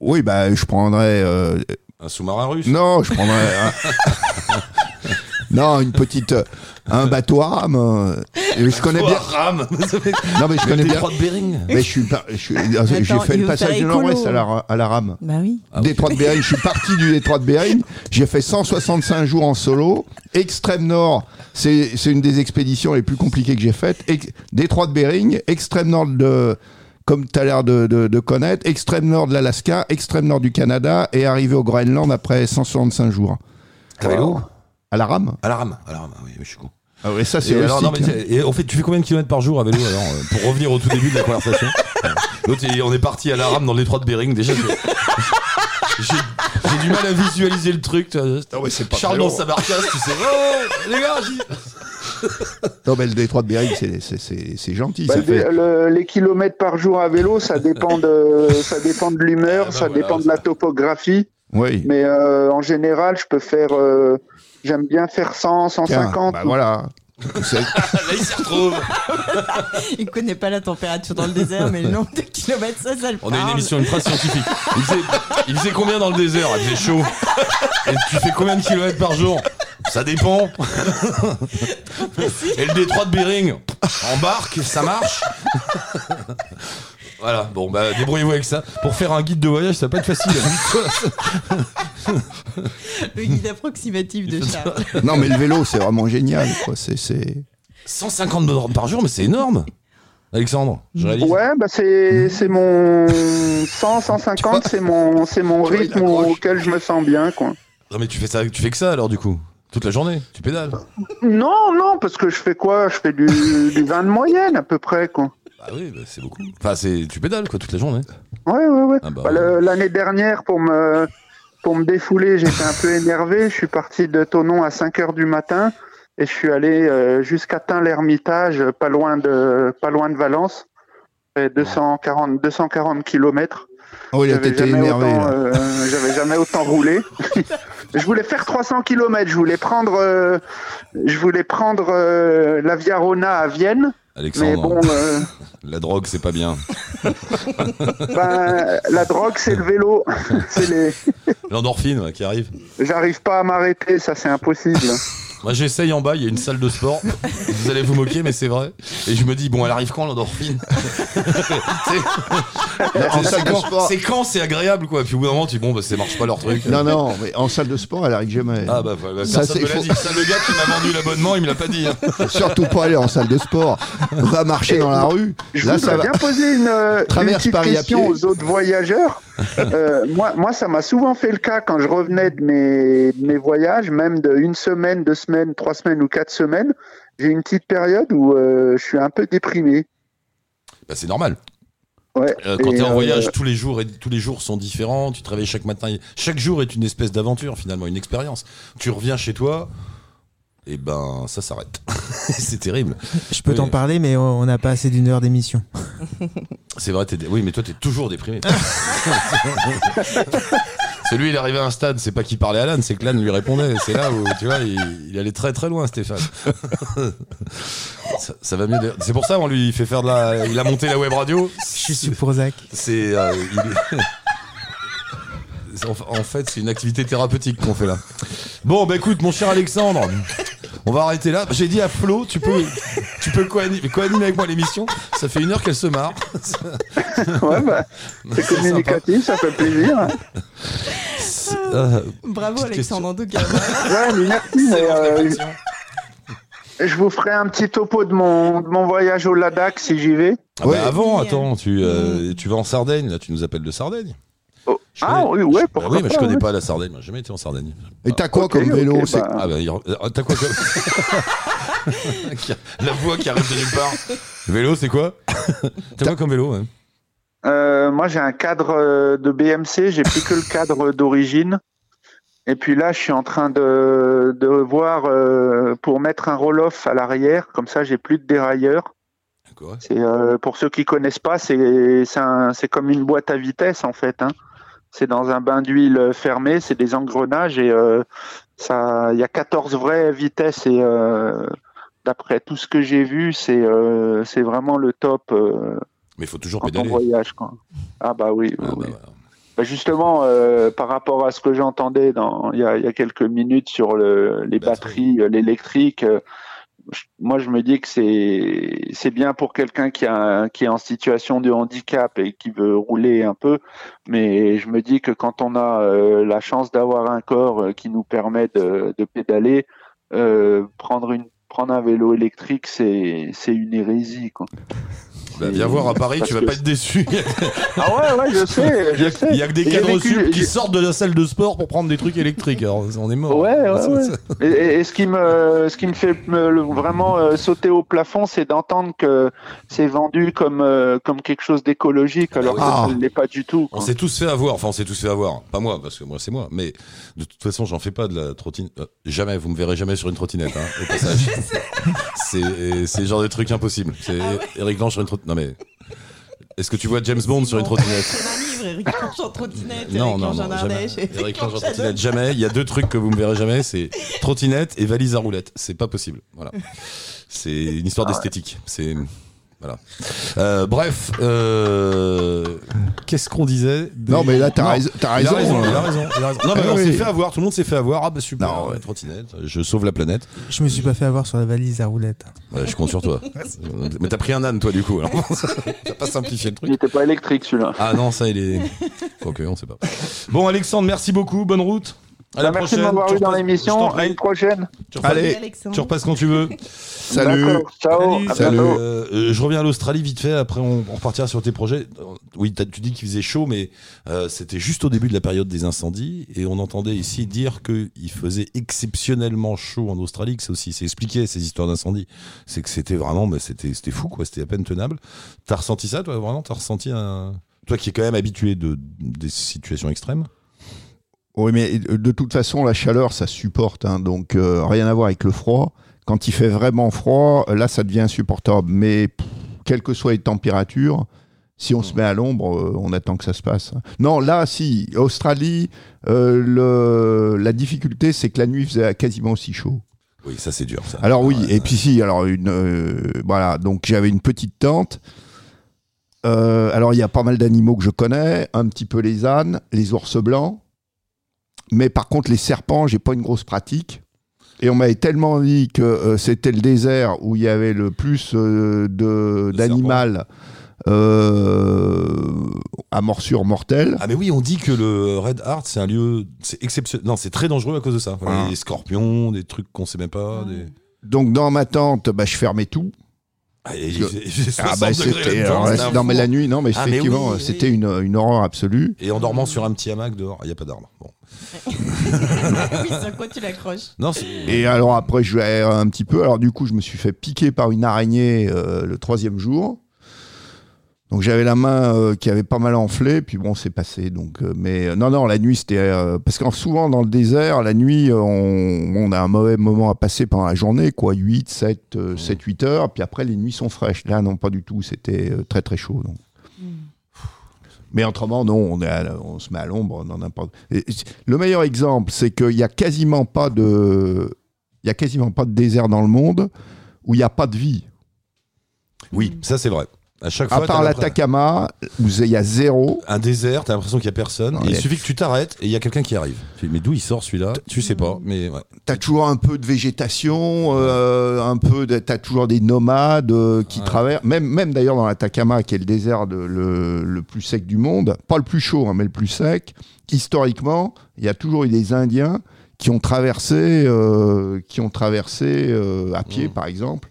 Speaker 7: oui bah je prendrais euh,
Speaker 1: Un sous-marin russe.
Speaker 7: Non, je prendrais. un- non, une petite. euh, Un bateau à rame. euh, et Je connais bien.
Speaker 1: rame.
Speaker 7: Non, mais je connais bien.
Speaker 1: Détroit de Bering.
Speaker 7: Mais je suis pas. je suis- J'ai
Speaker 6: Attends,
Speaker 7: fait
Speaker 6: il
Speaker 7: le
Speaker 6: veut
Speaker 7: passage
Speaker 6: faire
Speaker 7: du
Speaker 6: écolo.
Speaker 7: Nord-Ouest à la, ra- à la rame.
Speaker 6: Bah oui.
Speaker 1: Ah oui.
Speaker 7: Détroit de Bering, je suis parti du Détroit de Bering. J'ai fait 165 jours en solo. Extrême Nord, c'est c'est une des expéditions les plus compliquées que j'ai faites. Ex- Détroit de Bering, extrême Nord de. Comme tu as l'air de, de- de connaître, extrême nord de l'Alaska, extrême nord du Canada et arrivé au Groenland après 165 jours.
Speaker 1: À
Speaker 7: la rame
Speaker 1: À la rame. À la rame, ah oui, mais je suis con.
Speaker 7: Ah ouais, ça c'est
Speaker 1: Et, alors, non,
Speaker 7: rustique,
Speaker 1: mais tiens, et en fait, tu fais combien de kilomètres par jour à vélo alors euh, Pour revenir au tout début de la conversation. L'autre, il- on est parti à la rame dans le détroit de Bering. Déjà, j'ai- j'ai j'ai du mal à visualiser le truc. tu vois.
Speaker 7: Non, mais c'est pas
Speaker 1: Charles
Speaker 7: très
Speaker 1: dans
Speaker 7: long.
Speaker 1: sa barcasse, tu sais. Oh, les gars, j'y-
Speaker 7: Non, mais le détroit de Bering, c'est- c'est- c'est c'est gentil.
Speaker 8: Bah,
Speaker 7: ça
Speaker 8: le-
Speaker 7: fait...
Speaker 8: le- les kilomètres par jour à vélo, ça dépend de, ça dépend de l'humeur,
Speaker 1: Ah bah
Speaker 8: ça
Speaker 1: voilà,
Speaker 8: dépend de la topographie.
Speaker 7: Oui.
Speaker 8: Mais euh, en général, je peux faire. euh, J'aime bien faire 100,
Speaker 7: Tiens,
Speaker 8: 150.
Speaker 7: bah voilà.
Speaker 1: Là, il s'y retrouve.
Speaker 6: Il connaît pas la température dans le désert, mais le nombre de kilomètres, ça, ça le
Speaker 1: On a une émission, une phrase scientifique. Il faisait, il faisait combien dans le désert Il faisait chaud. Et tu fais combien de kilomètres par jour? Ça dépend. Et le détroit de Bering, en barque, ça marche? Voilà, bon, bah débrouillez-vous avec ça. Pour faire un guide de voyage, ça va pas être facile.
Speaker 6: Le guide approximatif de Charles.
Speaker 7: Non, mais le vélo, c'est vraiment génial. Quoi. C'est, c'est...
Speaker 1: 150 bornes par jour, mais c'est énorme. Alexandre, je réalise.
Speaker 8: Ouais, bah c'est c'est mon 100, 150, c'est mon c'est mon
Speaker 7: vois,
Speaker 8: rythme auquel je me sens bien, quoi.
Speaker 1: Non, mais tu fais ça, tu fais que ça alors du coup Toute la journée Tu pédales
Speaker 8: Non, non, parce que je fais quoi? Je fais du, du 20 de moyenne à peu près, quoi.
Speaker 1: Bah oui, bah, c'est beaucoup. Enfin, c'est, tu pédales quoi toute la journée.
Speaker 8: Ouais, ouais, ouais.
Speaker 1: Ah bah,
Speaker 8: Bah, L'année dernière, pour me pour me défouler, j'étais un peu énervé. Je suis parti de Tonon à 5 heures du matin et je suis allé euh, jusqu'à Tain-l'Hermitage, pas loin de pas loin de Valence. Fait 240 240 kilomètres.
Speaker 7: Oh, il a
Speaker 8: jamais
Speaker 7: énervé.
Speaker 8: euh, j'avais jamais autant roulé. je voulais faire 300 km. Je voulais prendre, euh, je voulais prendre euh, la Via Rona à Vienne.
Speaker 1: Alexandre,
Speaker 8: bon, euh,
Speaker 1: la drogue, c'est pas bien.
Speaker 8: ben, la drogue, c'est le vélo. c'est les...
Speaker 1: L'endorphine ouais, qui arrive.
Speaker 8: J'arrive pas à m'arrêter, ça c'est impossible.
Speaker 1: Moi, j'essaye en bas, il y a une salle de sport. Vous allez vous moquer, mais c'est vrai. Et je me dis, bon, elle arrive quand l'endorphine?
Speaker 7: En
Speaker 1: C'est
Speaker 7: salle de
Speaker 1: quand-
Speaker 7: sport.
Speaker 1: C'est quand c'est agréable, quoi. Puis au bout d'un moment, tu dis, bon, bah, ça marche pas leur truc.
Speaker 7: Non, non, mais en salle de sport, elle arrive jamais.
Speaker 1: Ah bah, bah, bah,
Speaker 7: Ça,
Speaker 1: personne
Speaker 7: c'est
Speaker 1: me l'a
Speaker 7: faux.
Speaker 1: dit. Ça, le gars qui m'a vendu l'abonnement, il me l'a pas dit. hein.
Speaker 7: Surtout pas aller en salle de sport. Va marcher dans la rue.
Speaker 8: Je
Speaker 7: Là, ça va.
Speaker 8: bien poser une, euh, une
Speaker 7: Traverse
Speaker 8: petite
Speaker 7: Paris à
Speaker 8: question
Speaker 7: pied.
Speaker 8: aux autres voyageurs. Euh, moi, moi, ça m'a souvent fait le cas quand je revenais de mes, de mes voyages, même de une semaine, deux semaines, trois semaines ou quatre semaines. J'ai une petite période où euh, je suis un peu déprimé.
Speaker 1: Bah, c'est normal.
Speaker 8: Ouais.
Speaker 1: Euh, quand
Speaker 8: Et,
Speaker 1: t'es en
Speaker 8: euh,
Speaker 1: voyage, tous les jours et tous les jours sont différents. Tu te réveilles chaque matin. Chaque jour est une espèce d'aventure finalement, une expérience. Tu reviens chez toi, et ben ça s'arrête. c'est terrible.
Speaker 5: Je peux
Speaker 1: Oui.
Speaker 5: t'en parler, mais on on n'a pas assez d'une heure d'émission.
Speaker 1: C'est vrai. t'es dé- Oui, mais toi t'es toujours déprimé. c'est lui, il est arrivé à un stade. C'est pas qu'il parlait à l'âne, c'est que l'âne lui répondait. C'est là où tu vois, il, il allait très très loin, Stéphane. ça, ça va mieux. C'est pour ça on lui fait faire de la. Il a monté la web radio.
Speaker 5: Je suis pour Zach.
Speaker 1: C'est. euh, il En en fait, c'est une activité thérapeutique qu'on fait là. Bon, bah écoute, mon cher Alexandre, on va arrêter là. J'ai dit à Flo, tu peux, tu peux co-animer co-animer avec moi l'émission. Ça fait une heure qu'elle se marre.
Speaker 8: ouais, bah, c'est communicatif, ça fait plaisir. hein.
Speaker 1: C'est- euh,
Speaker 6: Bravo Alexandre en tout cas.
Speaker 8: Ouais, mais merci. mais, euh, je vous ferai un petit topo de mon, de mon voyage au Ladakh si j'y vais.
Speaker 1: Ah bah
Speaker 7: Ouais.
Speaker 1: avant, attends, tu, euh, tu vas en Sardaigne, là, tu nous appelles de Sardaigne. Je
Speaker 8: Ah
Speaker 1: connais-
Speaker 8: oui, ouais,
Speaker 1: Bah
Speaker 8: pourquoi
Speaker 1: oui, mais je connais
Speaker 8: ouais.
Speaker 1: pas la Sardaigne. Moi, j'ai jamais été en Sardaigne.
Speaker 7: Et t'as quoi comme vélo
Speaker 8: ok,
Speaker 7: c'est-
Speaker 8: bah,
Speaker 1: Ah bah, euh, t'as quoi comme... La voix qui arrive de nulle part. Vélo, c'est quoi T'as quoi comme vélo
Speaker 8: Euh, moi, j'ai un cadre euh, de BMC, j'ai plus que le cadre d'origine. Et puis là, je suis en train de, de voir euh, pour mettre un roll-off à l'arrière, comme ça, j'ai plus de dérailleur. C'est euh, pour ceux qui connaissent pas, c'est c'est un- c'est comme une boîte à vitesse en fait. Hein. C'est dans un bain d'huile fermé, c'est des engrenages et euh, ça, il y a 14 vraies vitesses et euh, d'après tout ce que j'ai vu, c'est euh, c'est vraiment le top
Speaker 1: Mais il faut toujours
Speaker 8: quand on
Speaker 1: pédaler.
Speaker 8: voyage. Quoi. Ah bah oui.
Speaker 1: Ah bah,
Speaker 8: oui. Bah, justement, par rapport à ce que j'entendais il y a, il y a quelques minutes sur le, les
Speaker 1: Batterie.
Speaker 8: batteries, l'électrique, moi je me dis que c'est c'est bien pour quelqu'un qui a qui est en situation de handicap et qui veut rouler un peu, mais je me dis que quand on a euh, la chance d'avoir un corps euh, qui nous permet de, de pédaler, euh, prendre une prendre un vélo électrique, c'est c'est une hérésie quoi.
Speaker 1: Bah, viens voir à Paris,
Speaker 8: Parce
Speaker 1: tu vas
Speaker 8: que
Speaker 1: pas être déçu.
Speaker 8: Ah ouais ouais je sais,
Speaker 1: Il y
Speaker 8: je
Speaker 1: a,
Speaker 8: sais.
Speaker 1: il y a que des cadres
Speaker 8: vécu-
Speaker 1: qui sortent de la salle de sport pour prendre des trucs électriques. Alors, on est mort.
Speaker 8: Ouais, Et, et- et ce qui me, ce qui me fait me- le- vraiment euh, sauter au plafond, c'est d'entendre que c'est vendu comme, euh, comme quelque chose d'écologique, alors
Speaker 1: oui.
Speaker 8: que
Speaker 7: Ah.
Speaker 8: ça ne l'est pas du tout.
Speaker 1: On s'est tous fait avoir. Enfin, on s'est tous fait avoir. Pas moi, parce que moi, c'est moi. Mais de toute façon, j'en fais pas de la trottinette. Euh, jamais. Vous me verrez jamais sur une trottinette, hein, au passage. c'est, c'est le genre de truc impossible. C'est Eric Lange sur une trottinette. Non, mais. Est-ce que tu vois James Bond sur une trottinette
Speaker 6: C'est un livre, Eric Lange en trottinette,
Speaker 1: Non,
Speaker 6: Eric
Speaker 1: non, non,
Speaker 6: en
Speaker 1: jamais. Eric Lange en trottinette, jamais. Il y a deux trucs que vous me verrez jamais, c'est trottinette et valise à roulettes. C'est pas possible. Voilà. C'est une histoire d'esthétique. C'est voilà. Euh, bref, euh, qu'est-ce qu'on disait
Speaker 7: Non, mais là, t'as raison. t'as
Speaker 1: il
Speaker 7: raison,
Speaker 1: il a
Speaker 7: hein.
Speaker 1: raison, il a raison. Non, mais
Speaker 7: Ah
Speaker 1: on
Speaker 7: oui.
Speaker 1: s'est fait avoir, tout le monde s'est fait avoir. Ah bah super,
Speaker 7: Non,
Speaker 1: ouais, trottinette, je sauve la planète.
Speaker 5: Je me suis pas fait avoir sur la valise à roulettes.
Speaker 1: Ouais, je compte sur toi. mais t'as pris un âne, toi, du coup. alors. T'as pas simplifié le
Speaker 8: Il
Speaker 1: truc.
Speaker 8: n'était pas électrique celui-là.
Speaker 1: Ah non, ça, il est. Ok, on sait pas. Bon, Alexandre, merci beaucoup. Bonne route. À la
Speaker 8: Bah, merci de
Speaker 1: prochaine.
Speaker 8: m'avoir
Speaker 1: Tu
Speaker 8: eu dans l'émission. À une prochaine.
Speaker 1: Tu repasses-
Speaker 7: Allez.
Speaker 6: Alexandre.
Speaker 1: Tu repasses quand tu veux.
Speaker 7: Salut.
Speaker 8: Ciao. à
Speaker 7: Salut.
Speaker 1: Euh, euh, je reviens à l'Australie vite fait, après on, on repartira sur tes projets. Oui, tu dis qu'il faisait chaud, mais euh, c'était juste au début de la période des incendies, et on entendait ici dire qu'il faisait exceptionnellement chaud en Australie, que c'est aussi, c'est expliqué ces histoires d'incendie. C'est que c'était vraiment, mais c'était, c'était fou, quoi, c'était à peine tenable. T'as ressenti ça, toi, vraiment? T'as ressenti un. Toi qui es quand même habitué de, des situations extrêmes?
Speaker 7: Oui, mais de toute façon, la chaleur, ça supporte. hein, donc, euh, rien à voir avec le froid. Quand il fait vraiment froid, là, ça devient insupportable. Mais pff, quelles que soient les températures, si on se met à l'ombre, euh, on attend que ça se passe. Non, là, si. Australie, euh, le, la difficulté, c'est que la nuit faisait quasiment aussi chaud.
Speaker 1: Oui, ça c'est dur. Ça.
Speaker 7: Alors oui, et puis si, alors une, euh, voilà, donc j'avais une petite tente. Euh, alors il y a pas mal d'animaux que je connais, un petit peu les ânes, les ours blancs, mais par contre les serpents, j'ai pas une grosse pratique. Et on m'avait tellement dit que euh, c'était le désert où il y avait le plus euh, d'animal euh, à morsure mortelle.
Speaker 1: Ah mais oui, on dit que le Red Heart c'est un lieu, c'est exceptionnel. Non, c'est très dangereux à cause de ça. Voilà,
Speaker 7: Ah.
Speaker 1: Des scorpions, des trucs qu'on sait même pas. Des...
Speaker 7: Donc dans ma tente, bah, je fermais tout.
Speaker 1: Ah, et j'ai j'ai 60
Speaker 7: Ah bah
Speaker 1: degrés
Speaker 7: c'était non mais la nuit non mais
Speaker 1: Ah, mais
Speaker 7: effectivement
Speaker 1: oui, oui.
Speaker 7: c'était une, une horreur absolue.
Speaker 1: Et en dormant sur un petit hamac dehors, il y a pas d'arbre. Bon.
Speaker 6: oui, sur quoi tu l'accroches
Speaker 1: Non,
Speaker 7: Et alors après, je vais un petit peu. Alors du coup, je me suis fait piquer par une araignée euh, le troisième jour. Donc j'avais la main euh, qui avait pas mal enflé, puis bon, c'est passé. Donc, euh, mais euh, non, non, la nuit c'était euh, parce que souvent dans le désert, la nuit, on, on a un mauvais moment à passer pendant la journée, quoi, 8, 7, 7, 8 heures. Puis après, les nuits sont fraîches. Là, non, pas du tout. C'était euh, très très chaud. Donc. Mais autrement, non, on, se met à l'ombre dans n'importe. Le meilleur exemple, c'est qu'il n'y a quasiment pas de, il y a quasiment pas de désert dans le monde où il n'y a pas de vie.
Speaker 1: Oui, ça c'est vrai. À chaque
Speaker 7: À
Speaker 1: fois,
Speaker 7: part
Speaker 1: t'as l'impression-
Speaker 7: l'Atacama, où il y a zéro.
Speaker 1: un désert, t'as l'impression qu'il y a personne. Il suffit que tu t'arrêtes et il y a quelqu'un qui arrive. Mais d'où il sort celui-là Tu sais pas, mais ouais.
Speaker 7: T'as toujours un peu de végétation, euh, un peu, de, t'as toujours des nomades euh, qui
Speaker 1: Ouais.
Speaker 7: traversent. Même, même d'ailleurs dans l'Atacama, qui est le désert de- le, le plus sec du monde, pas le plus chaud, hein, mais le plus sec. Historiquement, il y a toujours eu des Indiens qui ont traversé, euh, qui ont traversé euh, à pied,
Speaker 1: Mm.
Speaker 7: par exemple.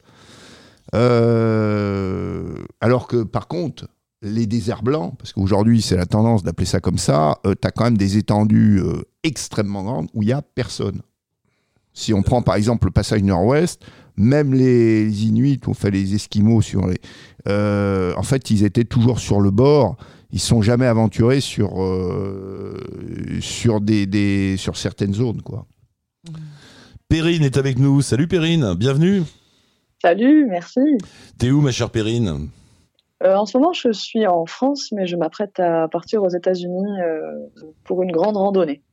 Speaker 7: Euh, alors que par contre, les déserts blancs, parce qu'aujourd'hui c'est la tendance d'appeler ça comme ça, tu as quand même des étendues euh, extrêmement grandes où il n'y a personne. Si on prend par exemple le passage nord-ouest, même les Inuits, on fait les Esquimaux sur les. euh, en fait, ils étaient toujours sur le bord. Ils sont jamais aventurés sur euh, sur certaines zones quoi.
Speaker 1: Perrine est avec nous. Salut Perrine, bienvenue.
Speaker 9: Salut, merci.
Speaker 1: T'es où ma chère Perrine
Speaker 9: Euh, en ce moment, je suis en France, mais je m'apprête à partir aux États-Unis euh, pour une grande randonnée.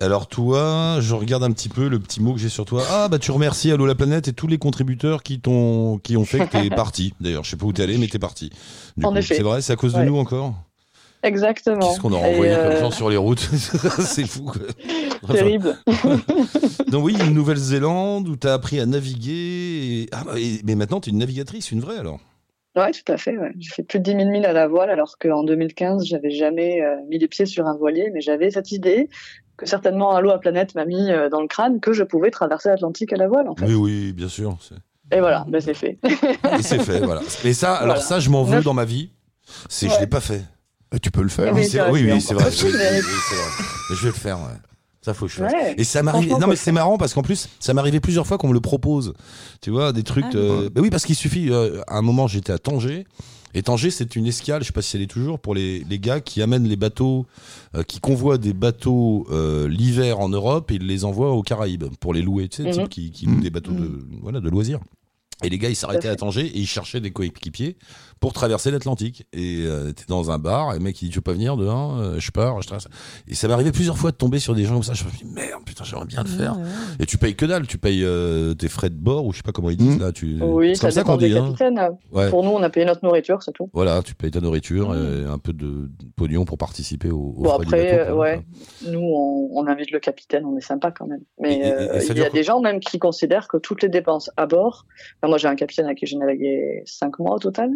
Speaker 1: Alors toi, je regarde un petit peu le petit mot que j'ai sur toi. Ah bah tu remercies Allo la planète et tous les contributeurs qui t'ont qui ont fait que t'es parti. D'ailleurs, je sais pas où t'es allé, mais t'es parti. Du
Speaker 9: En
Speaker 1: coup,
Speaker 9: effet.
Speaker 1: C'est vrai, c'est à cause de
Speaker 9: Ouais.
Speaker 1: nous encore?
Speaker 9: Exactement.
Speaker 1: Qu'est-ce qu'on a renvoyé comme
Speaker 9: euh,
Speaker 1: gens sur les routes C'est fou. Enfin,
Speaker 9: Terrible.
Speaker 1: donc oui, une Nouvelle-Zélande où t'as appris à naviguer. et- Ah, bah, et- mais maintenant t'es une navigatrice, une vraie alors.
Speaker 9: Ouais, tout à fait. Ouais. J'ai fait plus de 10 000 milles à la voile, alors qu'en 2015, j'avais jamais euh, mis les pieds sur un voilier, mais j'avais cette idée que certainement Allo à Planète m'a mis euh, dans le crâne que je pouvais traverser l'Atlantique à la voile, en fait.
Speaker 1: Oui, oui, bien sûr.
Speaker 9: Et voilà, ben, c'est fait.
Speaker 1: Et c'est fait, voilà. Et ça, alors
Speaker 9: Voilà.
Speaker 1: ça, je m'en veux
Speaker 9: Neuf-
Speaker 1: dans ma vie. C'est je
Speaker 9: Ouais.
Speaker 1: l'ai pas fait.
Speaker 7: Euh, Tu peux le faire.
Speaker 1: Oui,
Speaker 9: oui,
Speaker 1: c'est oui, oui, vrai. Oui, vrai. Je vais le faire, ouais. Ça faut que je fasse.
Speaker 9: Ouais.
Speaker 1: Et ça m'arrive. Non mais c'est marrant parce qu'en plus ça m'arrivait plusieurs fois qu'on me le propose. Tu vois des trucs.
Speaker 6: Ah,
Speaker 1: euh, bah oui parce qu'il suffit. euh, à un moment j'étais à Tanger. Et Tanger, c'est une escale, je sais pas si elle est toujours, pour les, les gars qui amènent les bateaux, euh, qui convoient des bateaux euh, l'hiver en Europe et ils les envoient aux Caraïbes pour les louer. Tu sais,
Speaker 9: Mhm.
Speaker 1: qui, qui louent des bateaux de, voilà, de loisirs. Et les gars, ils s'arrêtaient
Speaker 9: à
Speaker 1: à Tanger et ils cherchaient des coéquipiers pour traverser l'Atlantique. Et euh, t'es dans un bar, et le mec il dit Tu veux pas venir dehors Euh, Je pars, je traverse. Et ça m'est arrivé plusieurs fois de tomber sur des gens comme ça. Je me dis Merde, putain, j'aimerais bien le faire. Et tu payes que dalle, tu payes euh, tes frais de bord, ou je sais pas comment ils disent
Speaker 7: Mhm.
Speaker 1: là. Tu...
Speaker 9: Oui,
Speaker 1: c'est comme
Speaker 9: ça
Speaker 1: qu'on dit. Hein. Ouais.
Speaker 9: Pour nous, on a payé notre nourriture, c'est tout.
Speaker 1: Voilà, tu payes ta nourriture et un peu de pognon pour participer au, au
Speaker 9: Bon, après,
Speaker 1: bateau,
Speaker 9: euh,
Speaker 1: quoi.
Speaker 9: ouais, nous, on, on invite le capitaine, on est sympa quand même. Mais euh, il y a des gens même qui considèrent que toutes les dépenses à bord, enfin, moi j'ai un capitaine à qui j'ai navigué cinq mois au total,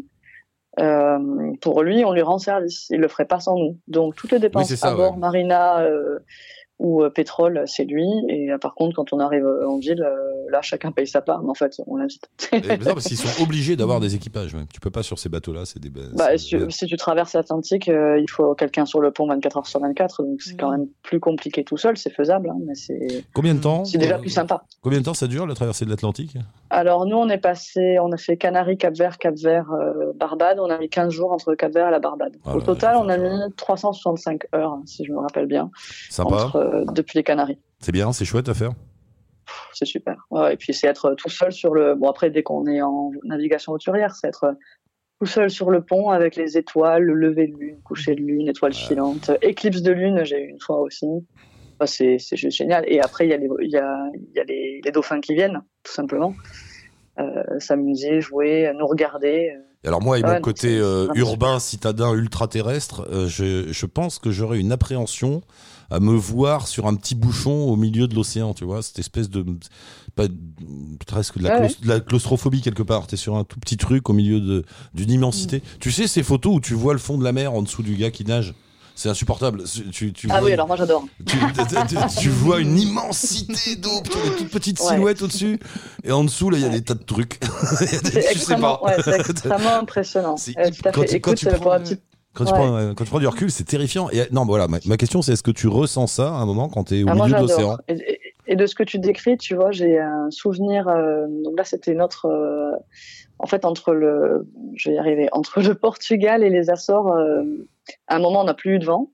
Speaker 9: euh, pour lui, on lui rend service. Il le ferait pas sans nous. Donc toutes les dépenses
Speaker 1: ça,
Speaker 9: à bord,
Speaker 1: ouais.
Speaker 9: marina euh, ou euh, pétrole, c'est lui. Et euh, par contre, quand on arrive euh, en ville, euh, là, chacun paye sa part. Mais en fait, on l'invite.
Speaker 1: Mais non, parce qu'ils sont obligés d'avoir des équipages. Même. Tu peux pas sur ces bateaux-là, c'est des.
Speaker 9: Bah,
Speaker 1: c'est-
Speaker 9: si, si tu traverses l'Atlantique, euh, il faut quelqu'un sur le pont 24 heures sur 24, donc c'est quand
Speaker 6: Mhm.
Speaker 9: même plus compliqué tout seul, c'est faisable, hein, mais c'est
Speaker 1: Combien de temps
Speaker 9: c'est déjà
Speaker 1: euh,
Speaker 9: plus sympa.
Speaker 1: Combien de temps ça dure la traversée de l'Atlantique?
Speaker 9: Alors nous, on est passé, on a fait Canaries, Cap-Vert, Cap-Vert, euh, Barbade, on a mis 15 jours entre Cap-Vert et la Barbade.
Speaker 1: Ah
Speaker 9: Au
Speaker 1: là,
Speaker 9: total, on a mis 365 heures, si je me rappelle bien,
Speaker 1: Sympa.
Speaker 9: entre, euh, depuis les Canaries.
Speaker 1: C'est bien, c'est chouette à faire.
Speaker 9: C'est super. Ouais, et puis c'est être tout seul sur le. Bon après, dès qu'on est en navigation hauturière, c'est être tout seul sur le pont avec les étoiles, le lever de lune, coucher de lune, étoiles filantes, éclipse de lune, j'ai eu une fois aussi. Bah, c'est c'est juste génial. Et après, il y a les, il y a, y a les, les dauphins qui viennent, tout simplement. Euh, S'amuser, jouer, nous regarder.
Speaker 1: Alors moi, et
Speaker 9: Ouais,
Speaker 1: mon côté euh, urbain, citadin, ultra-terrestre, euh, je, je pense que j'aurais une appréhension à me voir sur un petit bouchon au milieu de l'océan, tu vois, cette espèce de... Pas, presque de la,
Speaker 9: Ouais,
Speaker 1: de la claustrophobie quelque part. T'es sur un tout petit truc au milieu de- d'une immensité. Tu sais ces photos où tu vois le fond de la mer en dessous du gars qui nage c'est insupportable. Tu, tu
Speaker 9: Ah
Speaker 1: vois,
Speaker 9: oui, alors moi j'adore.
Speaker 1: tu, tu- tu- tu vois une immensité d'eau, tu vois des toutes petites
Speaker 9: Ouais.
Speaker 1: au-dessus, et en dessous, là, il y a des tas de trucs. Des- je sais
Speaker 9: extrêmement,
Speaker 1: pas.
Speaker 9: ouais, c'est extrêmement impressionnant. Euh, tout à fait.
Speaker 1: tu- quand
Speaker 9: Écoute,
Speaker 1: tu
Speaker 9: euh,
Speaker 1: prends,
Speaker 9: pour la
Speaker 1: euh, Quand tu, prends, euh, quand tu prends du recul, c'est terrifiant. Et, non, voilà, ma, ma question, c'est est-ce que tu ressens ça à un moment quand tu es au
Speaker 9: Ah, moi,
Speaker 1: milieu de l'océan?
Speaker 9: Et, et- et de ce que tu décris, tu vois, j'ai un souvenir. euh, donc là, c'était notre. euh, en fait, entre le. Je vais y arriver. Entre le Portugal et les Açores, euh, à un moment, on n'a plus eu de vent.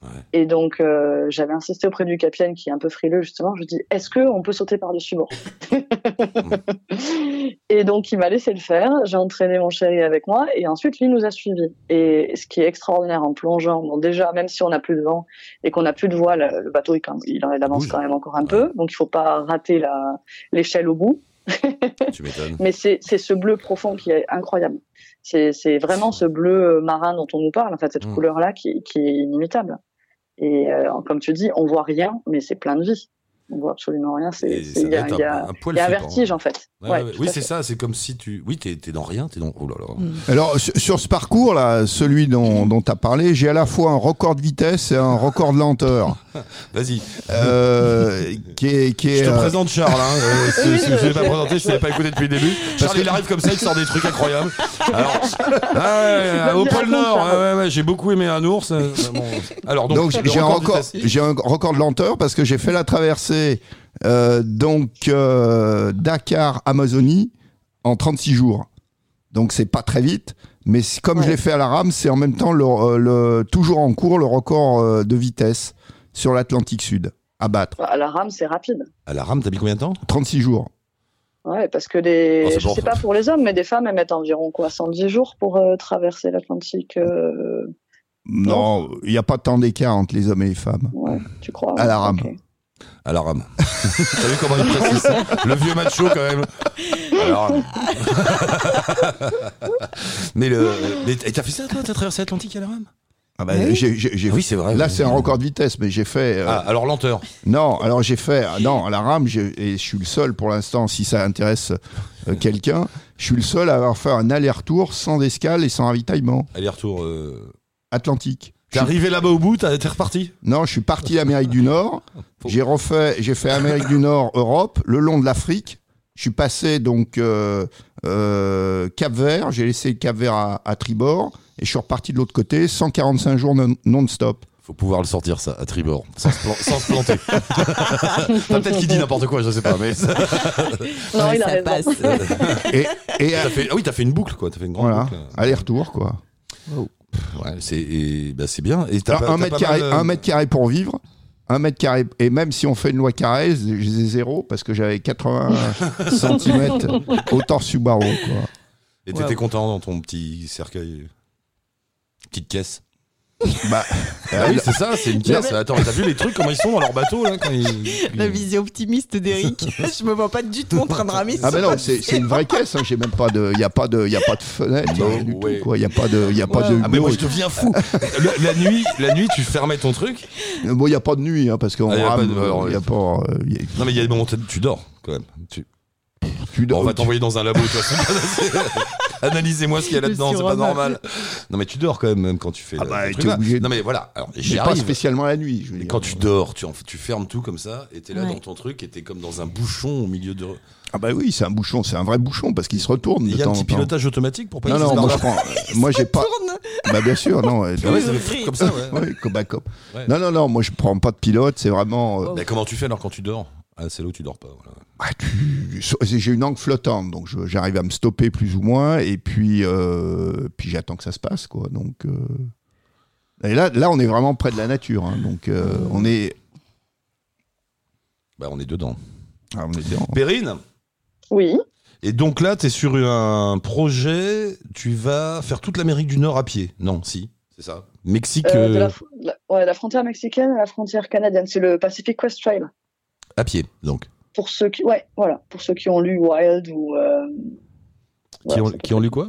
Speaker 1: Ouais.
Speaker 9: Et donc, euh, j'avais insisté auprès du capitaine qui est un peu frileux, justement. Je lui dis Est-ce qu'on peut sauter par-dessus bord Et donc, il m'a laissé le faire. J'ai entraîné mon chéri avec moi. Et ensuite, lui nous a suivis. Et ce qui est extraordinaire en plongeant, bon, déjà, même si on n'a plus de vent et qu'on n'a plus de voile, le bateau, il, quand- il il avance
Speaker 1: bouge.
Speaker 9: quand même encore un peu. Donc, il faut pas rater l'échelle au bout.
Speaker 1: Tu m'étonnes.
Speaker 9: Mais c'est ce bleu profond qui est incroyable. C'est vraiment ce bleu marin dont on nous parle, en fait, cette
Speaker 1: Mm.
Speaker 9: couleur-là qui, qui est inimitable. Et euh, comme tu dis, on voit rien, mais c'est plein de vie. On voit absolument rien. C'est il y a, y
Speaker 1: un-
Speaker 9: a-
Speaker 1: un poil
Speaker 9: il y a un
Speaker 1: flippant.
Speaker 9: vertige en fait.
Speaker 1: Ouais,
Speaker 9: Ouais,
Speaker 1: ouais,
Speaker 9: tout
Speaker 1: oui, c'est ça. C'est comme si tu. Oui, t'es es dans rien. T'es dans. Oh là là.
Speaker 7: Alors, sur, ce parcours-là, celui dont dont tu as parlé, j'ai à la fois un record de vitesse et un record de lenteur.
Speaker 1: Vas-y.
Speaker 7: euh, qui est. Qui est
Speaker 1: Je te
Speaker 7: euh,
Speaker 1: présente Charles. Hein. Euh,
Speaker 9: Oui,
Speaker 1: je ne l'ai pas présenté, je ne l'avais pas écouté depuis le début. Charles, il arrive comme ça, il sort des trucs incroyables. Alors, ah ouais,
Speaker 9: Vas-y,
Speaker 1: au pôle Nord,
Speaker 9: Charles.
Speaker 1: ouais, ouais, ouais, j'ai beaucoup aimé un ours. euh, bon. Alors, donc,
Speaker 7: Donc, un,
Speaker 1: record
Speaker 7: j'ai un record de lenteur parce que j'ai fait la traversée euh, donc euh, Dakar Amazonie en 36 jours. Donc c'est pas très vite, mais comme je l'ai fait à la rame, c'est en même temps le, euh, le- toujours en cours le record de vitesse sur l'Atlantique Sud à battre.
Speaker 9: À la rame, c'est rapide.
Speaker 1: À la rame, t'as mis combien de temps?
Speaker 7: 36 jours.
Speaker 9: Ouais, parce que les,
Speaker 1: Oh, c'est
Speaker 9: je
Speaker 1: bon.
Speaker 9: sais pas pour les hommes, mais des femmes, elles mettent environ quoi, 110 jours pour euh, traverser l'Atlantique. euh,
Speaker 7: Non, il n'y a pas tant d'écart entre les hommes et les femmes.
Speaker 9: ouais, tu crois?
Speaker 7: À la rame.
Speaker 1: À la rame. T'as vu comment il précise ça Le vieux macho, quand même. À la rame. mais le. Mais t'as fait ça, toi T'as traversé l'Atlantique à la rame?
Speaker 7: Ah bah,
Speaker 9: Oui.
Speaker 7: j'ai- j'ai- j'ai-
Speaker 1: Oui, c'est vrai.
Speaker 7: Là, c'est un record de vitesse, mais j'ai fait. euh,
Speaker 1: Ah, alors lenteur.
Speaker 7: Non, alors j'ai fait. Non, à la rame, j'ai- et je suis le seul pour l'instant, si ça intéresse euh, quelqu'un, je suis le seul à avoir fait un aller-retour sans escale et sans ravitaillement.
Speaker 1: Aller-retour. euh,
Speaker 7: Atlantique.
Speaker 1: T'es arrivé là-bas au bout, t'es reparti
Speaker 7: Non, je suis parti d'Amérique du Nord. J'ai refait, j'ai fait Amérique du Nord, Europe, le long de l'Afrique. Je suis passé donc euh, euh, Cap Vert. J'ai laissé le Cap Vert à, à tribord et je suis reparti de l'autre côté. 145 jours non- non-stop.
Speaker 1: Faut pouvoir le sortir, ça, à tribord, sans se, plan- sans se planter. Peut-être qu'il dit n'importe quoi, je sais pas, mais. ça-
Speaker 9: Non,
Speaker 6: Ouais,
Speaker 9: il a
Speaker 6: ça passe.
Speaker 7: Et,
Speaker 1: fait- Ah oui, t'as fait une boucle, quoi. T'as fait une grande
Speaker 7: voilà,
Speaker 1: boucle.
Speaker 7: aller-retour quoi.
Speaker 1: Ouais, c'est et, bah, c'est bien. Et
Speaker 7: Alors,
Speaker 1: pas-
Speaker 7: un, mètre carré,
Speaker 1: mal, euh,
Speaker 7: un mètre carré pour vivre. Un mètre carré. Et même si on fait une loi carré, j'ai zéro parce que j'avais 80 cm au torse. Quoi.
Speaker 1: Et t'étais
Speaker 5: Ouais.
Speaker 1: content dans ton petit cercueil. Petite caisse?
Speaker 7: Bah,
Speaker 1: Ah oui, c'est ça, c'est une caisse. Attends, t'as vu les trucs, comment ils sont dans leur bateau, là quand ils...
Speaker 6: La vision optimiste d'Eric. je me vois pas du tout en train de ramer
Speaker 7: ah ben non, c'est c'est une vraie caisse. Hein. J'ai même pas de, il y a pas de, il y a pas de fenêtre, du
Speaker 1: ouais.
Speaker 7: tout. Quoi. Il y a pas de, il y a pas de.
Speaker 1: Ah mais moi je deviens fou. Le- la nuit, la nuit, tu fermais ton truc.
Speaker 7: Bon, il y a pas de nuit hein, parce qu'on
Speaker 1: Ah, y a
Speaker 7: rame,
Speaker 1: pas de- alors,
Speaker 7: il y a pas. il y a-
Speaker 1: Non mais il y a des moments où tu dors quand même. Tu...
Speaker 7: tu
Speaker 1: Bon, on
Speaker 7: dors-
Speaker 1: va t'envoyer dans un labo, de toute façon. Analysez-moi ce qu'il y a là-dedans, c'est pas normal. Non mais tu dors quand même, même quand tu fais.
Speaker 7: Ah bah, t'es obligé
Speaker 1: Non mais voilà. Alors j'y
Speaker 7: pas spécialement la nuit. Je veux
Speaker 1: Et
Speaker 7: dire.
Speaker 1: quand tu dors, tu, en- tu fermes tout comme ça, et t'es là
Speaker 6: Ouais.
Speaker 1: dans ton truc, et t'es comme dans un bouchon au milieu de.
Speaker 7: Ah bah oui, c'est un bouchon, c'est un vrai bouchon parce qu'il se retourne
Speaker 1: Il y a un petit pilotage automatique pour pas
Speaker 7: Non non,
Speaker 1: se
Speaker 7: moi je prends. euh, moi j'ai pas. Bah bien sûr, non.
Speaker 1: ouais, ça
Speaker 6: Oui,
Speaker 1: fait
Speaker 6: oui.
Speaker 1: comme ça, ouais.
Speaker 7: Ouais, comme. Non, non, non, moi je prends pas de pilote, c'est vraiment. euh,
Speaker 1: Mais comment tu fais alors quand tu dors? Ah, c'est là où tu dors pas. Voilà.
Speaker 7: ah, tu- J'ai une angle flottante, donc j'arrive à me stopper plus ou moins, et puis, euh, puis j'attends que ça se passe, quoi. Donc, euh, Et là, là, on est vraiment près de la nature, hein, donc euh, on est.
Speaker 1: Bah, on est dedans.
Speaker 7: ah, on est dedans.
Speaker 1: Perrine
Speaker 9: Oui,
Speaker 1: Et donc là, tu es sur un projet, tu vas faire toute l'Amérique du Nord à pied. Non, si. C'est ça. Mexique
Speaker 9: de la, ouais, la frontière mexicaine à la frontière canadienne. C'est le Pacific Crest Trail.
Speaker 1: À pied, donc.
Speaker 9: Pour ceux qui, ouais, voilà, pour ceux qui ont lu Wild ou. euh,
Speaker 1: Qui,
Speaker 9: voilà,
Speaker 1: ont, qui ont lu quoi?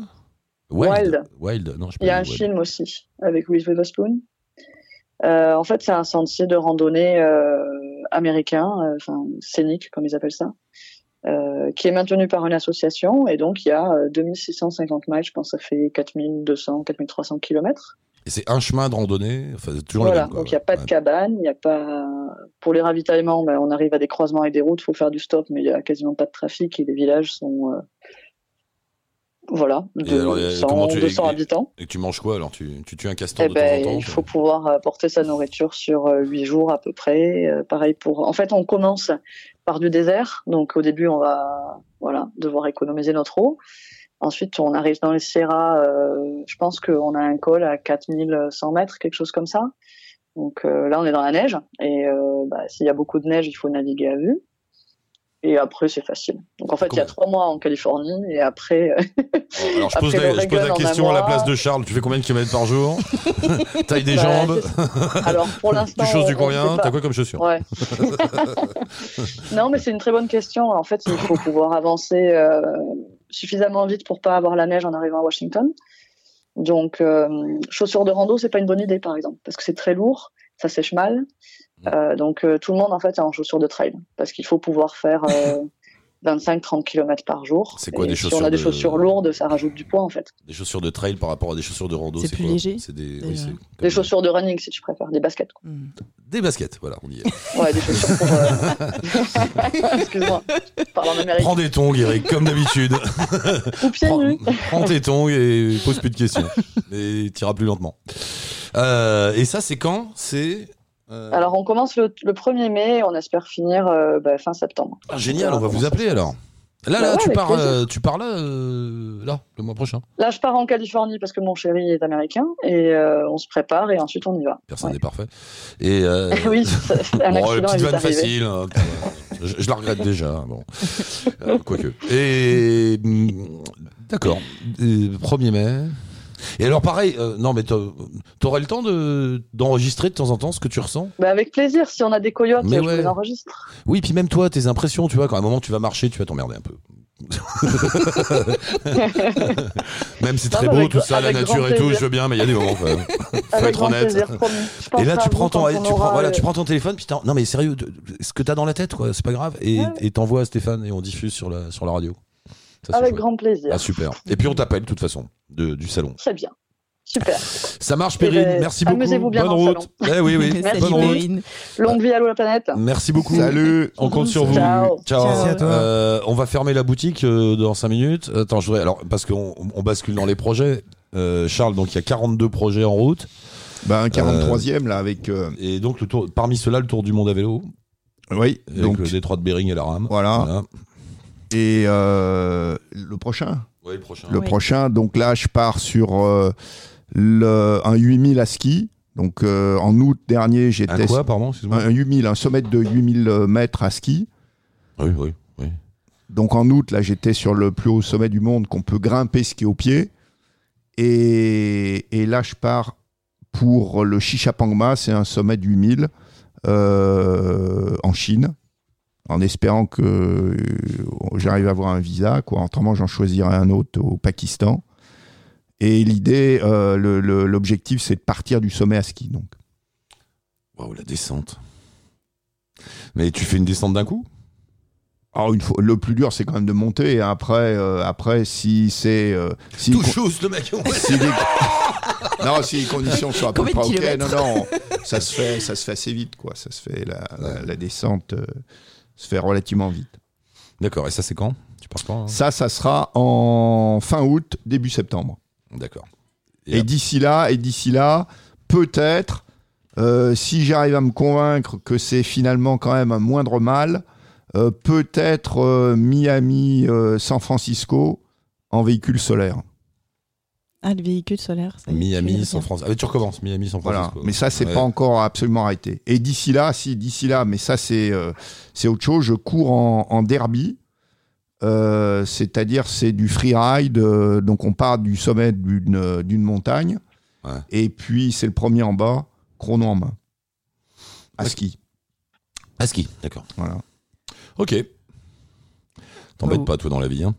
Speaker 9: Wild.
Speaker 1: Wild, non, je
Speaker 9: Il y a un
Speaker 1: Wild.
Speaker 9: film aussi avec Reese Witherspoon. Euh, en fait, c'est un sentier de randonnée euh, américain, enfin scénique comme ils appellent ça, qui est maintenu par une association et donc il y a euh, 2650 miles, je pense que ça fait 4200, 4300 kilomètres.
Speaker 1: Et c'est un chemin de randonnée, enfin, toujours
Speaker 9: Voilà,
Speaker 1: même.
Speaker 9: donc il n'y a pas de cabane, il n'y a pas. Pour les ravitaillements, ben, on arrive à des croisements et des routes, il faut faire du stop, mais il n'y a quasiment pas de trafic et les villages sont. euh, Voilà,
Speaker 1: Et alors,
Speaker 9: de
Speaker 1: et
Speaker 9: 100,
Speaker 1: comment tu-
Speaker 9: 200
Speaker 1: et-
Speaker 9: habitants.
Speaker 1: Et tu manges quoi alors? Tu, tu tues un castor
Speaker 9: Eh
Speaker 1: de
Speaker 9: ben,
Speaker 1: temps en temps
Speaker 9: il faut pouvoir euh, porter sa nourriture sur euh, huit jours à peu près. Euh, pareil pour. En fait, on commence par du désert, donc au début, on va voilà devoir économiser notre eau. Ensuite, on arrive dans les Sierras. euh, je pense qu'on a un col à 4100 mètres, quelque chose comme ça. Donc euh, là, on est dans la neige et euh, bah, s'il y a beaucoup de neige, il faut naviguer à vue. Et après, c'est facile. Donc en fait, il y a trois mois en Californie et après.
Speaker 1: Alors je pose,
Speaker 9: Après
Speaker 1: la,
Speaker 9: le
Speaker 1: je pose la question à la place de Charles. Tu fais combien de kilomètres par jour? Taille des
Speaker 9: Bah,
Speaker 1: jambes?
Speaker 9: Alors pour l'instant.
Speaker 1: Tu choses du combien? T'as quoi comme chaussures?
Speaker 9: Ouais. non, mais c'est une très bonne question. En fait, il faut pouvoir avancer euh, suffisamment vite pour pas avoir la neige en arrivant à Washington. Donc, euh, chaussures de rando, c'est pas une bonne idée, par exemple, parce que c'est très lourd, ça sèche mal. Euh, donc, euh, tout le monde, en fait, est en chaussures de trail, parce qu'il faut pouvoir faire 25-30 km par jour.
Speaker 1: C'est quoi
Speaker 9: Et
Speaker 1: des
Speaker 9: Si on
Speaker 1: chaussures
Speaker 9: a des
Speaker 1: de-
Speaker 9: chaussures lourdes, ça rajoute du poids, en fait.
Speaker 1: Des chaussures de trail par rapport à des chaussures de rando,
Speaker 6: C'est plus
Speaker 1: quoi
Speaker 6: léger,
Speaker 1: C'est des, oui,
Speaker 6: déjà.
Speaker 1: c'est-
Speaker 9: Des chaussures de running, si tu préfères, des baskets. quoi.
Speaker 1: des baskets, voilà, on y est.
Speaker 9: Ouais, des chaussures pour. euh, Excuse-moi, je parle en américain.
Speaker 1: Prends des tongs, Eric, comme d'habitude.
Speaker 9: Ou pieds
Speaker 1: prends,
Speaker 9: nus.
Speaker 1: prends tes tongs et pose plus de questions. Et t'iras plus lentement. Euh, et ça, c'est quand C'est. Euh,
Speaker 9: Alors, on commence le, le 1er mai et on espère finir euh, bah, fin septembre.
Speaker 1: ah, génial, on va vous appeler alors. Là,
Speaker 9: Bah
Speaker 1: là,
Speaker 9: ouais,
Speaker 1: tu,
Speaker 9: avec
Speaker 1: pars, euh, tu pars là, euh, là, le mois prochain.
Speaker 9: Là, je pars en Californie parce que mon chéri est américain et euh, on se prépare et ensuite on y va.
Speaker 1: Personne
Speaker 9: Ouais.
Speaker 1: n'est parfait. Et euh,
Speaker 9: oui, un
Speaker 1: bon,
Speaker 9: accident
Speaker 1: petite vanne facile. hein, je, je la regrette déjà. Bon, Euh, quoique. Et hum, d'accord. Euh, 1er mai. Et alors pareil, euh, non mais t'aurais le temps de d'enregistrer de temps en temps ce que tu ressens?
Speaker 9: Bah, avec plaisir, si on a des coyotes,
Speaker 1: Mais
Speaker 9: je
Speaker 1: ouais.
Speaker 9: les enregistre.
Speaker 1: Oui, puis même toi, tes impressions, tu vois, quand à un moment tu vas marcher, tu vas t'emmerder un peu. même c'est très
Speaker 9: Non,
Speaker 1: beau,
Speaker 9: avec-
Speaker 1: tout ça, la nature et tout, je veux bien, mais il y a des moments. Faut être honnête.
Speaker 9: plaisir,
Speaker 1: Et là, tu prends ton,
Speaker 9: quand
Speaker 1: tu prends, voilà,
Speaker 9: euh,
Speaker 1: tu prends ton téléphone, puis t'en- non mais sérieux, ce que t'as dans la tête, quoi, c'est pas grave, et
Speaker 9: Ouais.
Speaker 1: et t'envoies à Stéphane et on diffuse sur la sur la radio. Ça,
Speaker 9: Avec grand plaisir.
Speaker 1: Ah super. Et puis on t'appelle de toute façon de, du salon.
Speaker 9: Très bien. Super.
Speaker 1: Ça marche,
Speaker 9: Eh
Speaker 1: Perrine.
Speaker 9: ben,
Speaker 1: Merci beaucoup.
Speaker 9: amusez-vous bien
Speaker 1: Bonne
Speaker 9: dans le
Speaker 1: route. Eh oui, oui.
Speaker 9: Merci,
Speaker 1: Bonne route.
Speaker 9: Longue vie à l'eau la planète.
Speaker 1: Merci beaucoup.
Speaker 7: Salut.
Speaker 1: On compte sur vous.
Speaker 9: Ciao.
Speaker 5: Merci à toi.
Speaker 1: Euh, on va fermer la boutique euh, dans 5 minutes. Attends, je voudrais alors parce qu'on on bascule dans les projets. Euh, Charles, donc il y a 42 projets en route
Speaker 7: Bah, un 43e là avec. euh,
Speaker 1: et donc le tour, parmi ceux-là le tour du monde à vélo
Speaker 7: Oui,
Speaker 1: avec
Speaker 7: donc
Speaker 1: le détroit de Bering et la rame.
Speaker 7: voilà. Et euh, le prochain?
Speaker 1: Ouais, le prochain.
Speaker 7: Le
Speaker 6: Oui.
Speaker 7: prochain, donc là, je pars sur euh, le, un 8000 à ski. Donc euh, en août dernier,
Speaker 1: Un
Speaker 7: j'étais.
Speaker 1: quoi, pardon,
Speaker 7: un 8000, un sommet de 8000 mètres à ski.
Speaker 1: Oui, oui, oui.
Speaker 7: Donc en août, là, j'étais sur le plus haut sommet du monde qu'on peut grimper ski au pied. Et, et là, je pars pour le Chichapangma, c'est un sommet de 8000 euh, en Chine, en espérant que euh, j'arrive à avoir un visa. Quoi. Autrement, j'en choisirai un autre au Pakistan. Et l'idée, euh, l'objectif, c'est de partir du sommet à ski. Donc.
Speaker 1: Waouh, la descente. Mais tu fais une descente d'un coup?
Speaker 7: Alors, une fois, le plus dur, c'est quand même de monter. Et après, euh, après si c'est. euh, si
Speaker 1: Tout chose, le mec.
Speaker 7: si les... non, si les conditions sont à peu
Speaker 6: de
Speaker 7: près ok, non, non, ça se fait, ça se fait assez vite, quoi. Ça se fait la, la- la descente euh, se fait relativement vite.
Speaker 1: D'accord. Et ça, c'est quand? Tu pars quand hein?
Speaker 7: Ça, ça sera en fin août, début septembre.
Speaker 1: D'accord. Et
Speaker 7: d'ici là, et d'ici là, peut-être, euh, si j'arrive à me convaincre que c'est finalement quand même un moindre mal, euh, peut-être euh, Miami, San Francisco en véhicule solaire.
Speaker 6: Ah, le véhicule solaire. ça
Speaker 1: Miami, San. Francisco. Ah, tu recommences. Miami, San
Speaker 7: Voilà.
Speaker 1: Francisco.
Speaker 7: Mais ça, c'est
Speaker 1: Ouais.
Speaker 7: pas encore absolument arrêté. Et d'ici là, si d'ici là, mais ça c'est euh, c'est autre chose. Je cours en, en derby, Euh, c'est-à-dire c'est du freeride. euh, donc on part du sommet d'une d'une montagne
Speaker 1: Ouais.
Speaker 7: Et puis, c'est le premier en bas, chrono en main. À ski.
Speaker 1: À ski, d'accord.
Speaker 7: Voilà.
Speaker 1: Ok. T'embêtes
Speaker 6: Oh.
Speaker 1: pas, toi, dans la vie. Hein.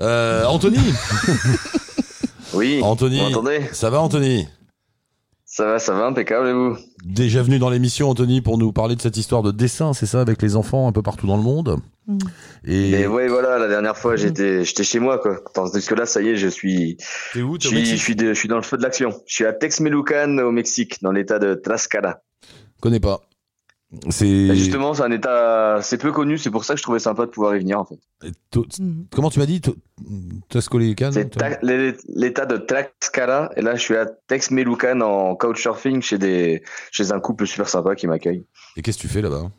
Speaker 1: Euh, Anthony
Speaker 10: Oui,
Speaker 1: Anthony,
Speaker 10: vous
Speaker 1: ça va, Anthony?
Speaker 10: Ça va, ça va, impeccable, et vous?
Speaker 1: Déjà venu dans l'émission, Anthony, pour nous parler de cette histoire de dessin, c'est ça, avec les enfants un peu partout dans le monde.
Speaker 6: Mm.
Speaker 1: Et
Speaker 10: Et ouais, voilà, la dernière fois, j'étais j'étais chez moi, quoi. Tandis que là, ça y est, je suis,
Speaker 1: t'es où
Speaker 10: je suis, je
Speaker 1: Mexique
Speaker 10: suis, de- je suis dans le feu de l'action. Je suis à Texmelucan, au Mexique, dans l'état de Tlaxcala.
Speaker 1: Connais pas.
Speaker 10: Bah,
Speaker 1: C'est.
Speaker 10: Justement, c'est un état, c'est peu connu, c'est pour ça que je trouvais sympa de pouvoir y venir, en fait.
Speaker 6: Mhm.
Speaker 1: Comment tu m'as dit? To- Toscolécan
Speaker 10: C'est ta- l'é- l'état de Tlaxcala, et là, je suis à Texmelucan en couchsurfing chez des, chez un couple super sympa qui m'accueille.
Speaker 1: Et qu'est-ce que tu fais là-bas?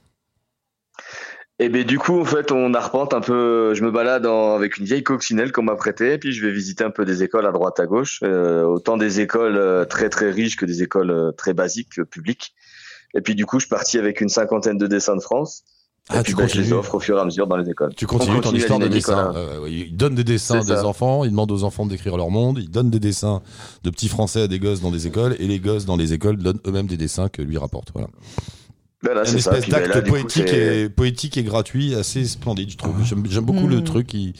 Speaker 10: Et ben du coup en fait on arpente un peu, je me balade en- avec une vieille coccinelle qu'on m'a prêtée, puis je vais visiter un peu des écoles à droite à gauche, euh, autant des écoles euh, très très riches que des écoles euh, très basiques publiques. Et puis du coup je suis parti avec une cinquantaine de dessins de France.
Speaker 1: Ah,
Speaker 10: et puis
Speaker 1: tu
Speaker 10: ben, je les offre au fur et à mesure dans les écoles.
Speaker 1: Tu
Speaker 10: On
Speaker 1: continues ton
Speaker 10: continue la
Speaker 1: histoire de dessin. Euh, ouais, il donne des dessins des enfants, il demande aux enfants d'écrire leur monde, il donne des dessins de petits français à des gosses dans des écoles, et les gosses dans les écoles donnent eux-mêmes des dessins que lui rapportent. Voilà.
Speaker 10: Voilà,
Speaker 1: Un
Speaker 10: c'est ça.
Speaker 1: espèce
Speaker 10: ben,
Speaker 1: d'acte poétique, et, poétique et gratuit, assez splendide, je trouve. J'aime j'aime beaucoup le truc qui.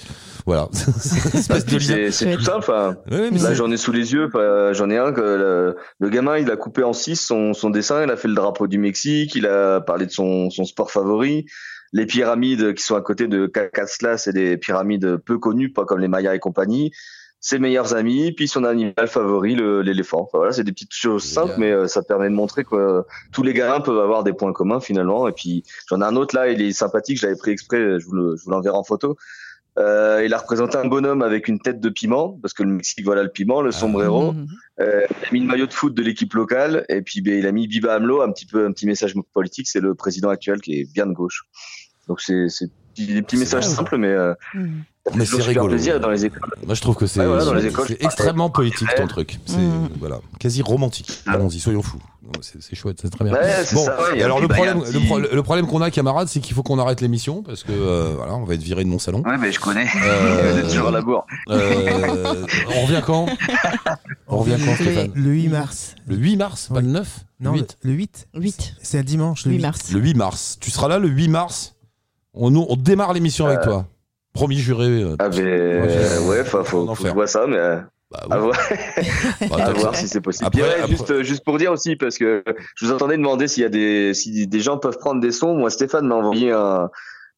Speaker 1: Voilà. C'est
Speaker 10: tout simple. hein.
Speaker 1: Ouais,
Speaker 10: Là, j'en ai sous les yeux. J'en ai un que le, le gamin, il a coupé en six son, son dessin. Il a fait le drapeau du Mexique. Il a parlé de son, son sport favori. Les pyramides qui sont à côté de Cacasla, c'est des pyramides peu connues, pas comme les Mayas et compagnie. Ses meilleurs amis, puis son animal favori, le- l'éléphant. Enfin, voilà, c'est des petites choses simples, mais euh, ça permet de montrer que euh, tous les gamins peuvent avoir des points communs finalement. Et puis j'en ai un autre là, il est sympathique. Je l'avais pris exprès. Je vous le- l'enverrai en photo. Euh, il a représenté un bonhomme avec une tête de piment, parce que le Mexique, voilà le piment, le sombrero.
Speaker 6: Mhm.
Speaker 10: Euh, il a mis le maillot de foot de l'équipe locale, et puis ben, il a mis Biba Amlo, un petit peu un petit message politique. C'est le président actuel qui est bien de gauche. Donc c'est des petits messages
Speaker 1: vrai.
Speaker 10: simples, mais euh, ça fait
Speaker 1: Mais c'est rigolo.
Speaker 10: plaisir dans les écoles.
Speaker 1: Moi, je trouve que c'est
Speaker 10: Ouais, voilà,
Speaker 1: extrêmement poétique ton truc. C'est
Speaker 6: Mm.
Speaker 1: voilà, quasi romantique. Allons-y, soyons fous. C'est c'est chouette, c'est très bien.
Speaker 10: Ouais, c'est
Speaker 1: Bon,
Speaker 10: ça. ouais,
Speaker 1: alors le problème, le, pro- le problème qu'on a, camarades, c'est qu'il faut qu'on arrête l'émission parce que euh, voilà, on va être viré de mon salon.
Speaker 10: Ouais, mais je connais.
Speaker 1: Euh,
Speaker 10: Vous êtes toujours à la bourre.
Speaker 1: Euh, on revient quand? On revient quand, Stéphane?
Speaker 5: Le 8 mars.
Speaker 1: Le 8 mars, pas
Speaker 5: Oui.
Speaker 1: le 9
Speaker 5: Non,
Speaker 1: le
Speaker 5: le
Speaker 1: 8.
Speaker 5: le 8.
Speaker 6: 8.
Speaker 5: C'est un dimanche, le
Speaker 6: 8
Speaker 5: 8.
Speaker 6: mars.
Speaker 1: Le 8 mars. Tu seras là le 8 mars? On, nous- on démarre l'émission avec toi. Promis, juré. euh,
Speaker 10: Ah, ben, euh, ouais, faut, faut, faut que je vois ça, mais euh,
Speaker 1: bah,
Speaker 10: à voir,
Speaker 1: Bah,
Speaker 10: à voir si c'est possible.
Speaker 1: Après-
Speaker 10: Puis, ouais,
Speaker 1: après-
Speaker 10: Juste, euh, juste pour dire aussi, parce que je vous entendais demander s'il y a des, si des gens peuvent prendre des sons. Moi, Stéphane m'a envoyé un,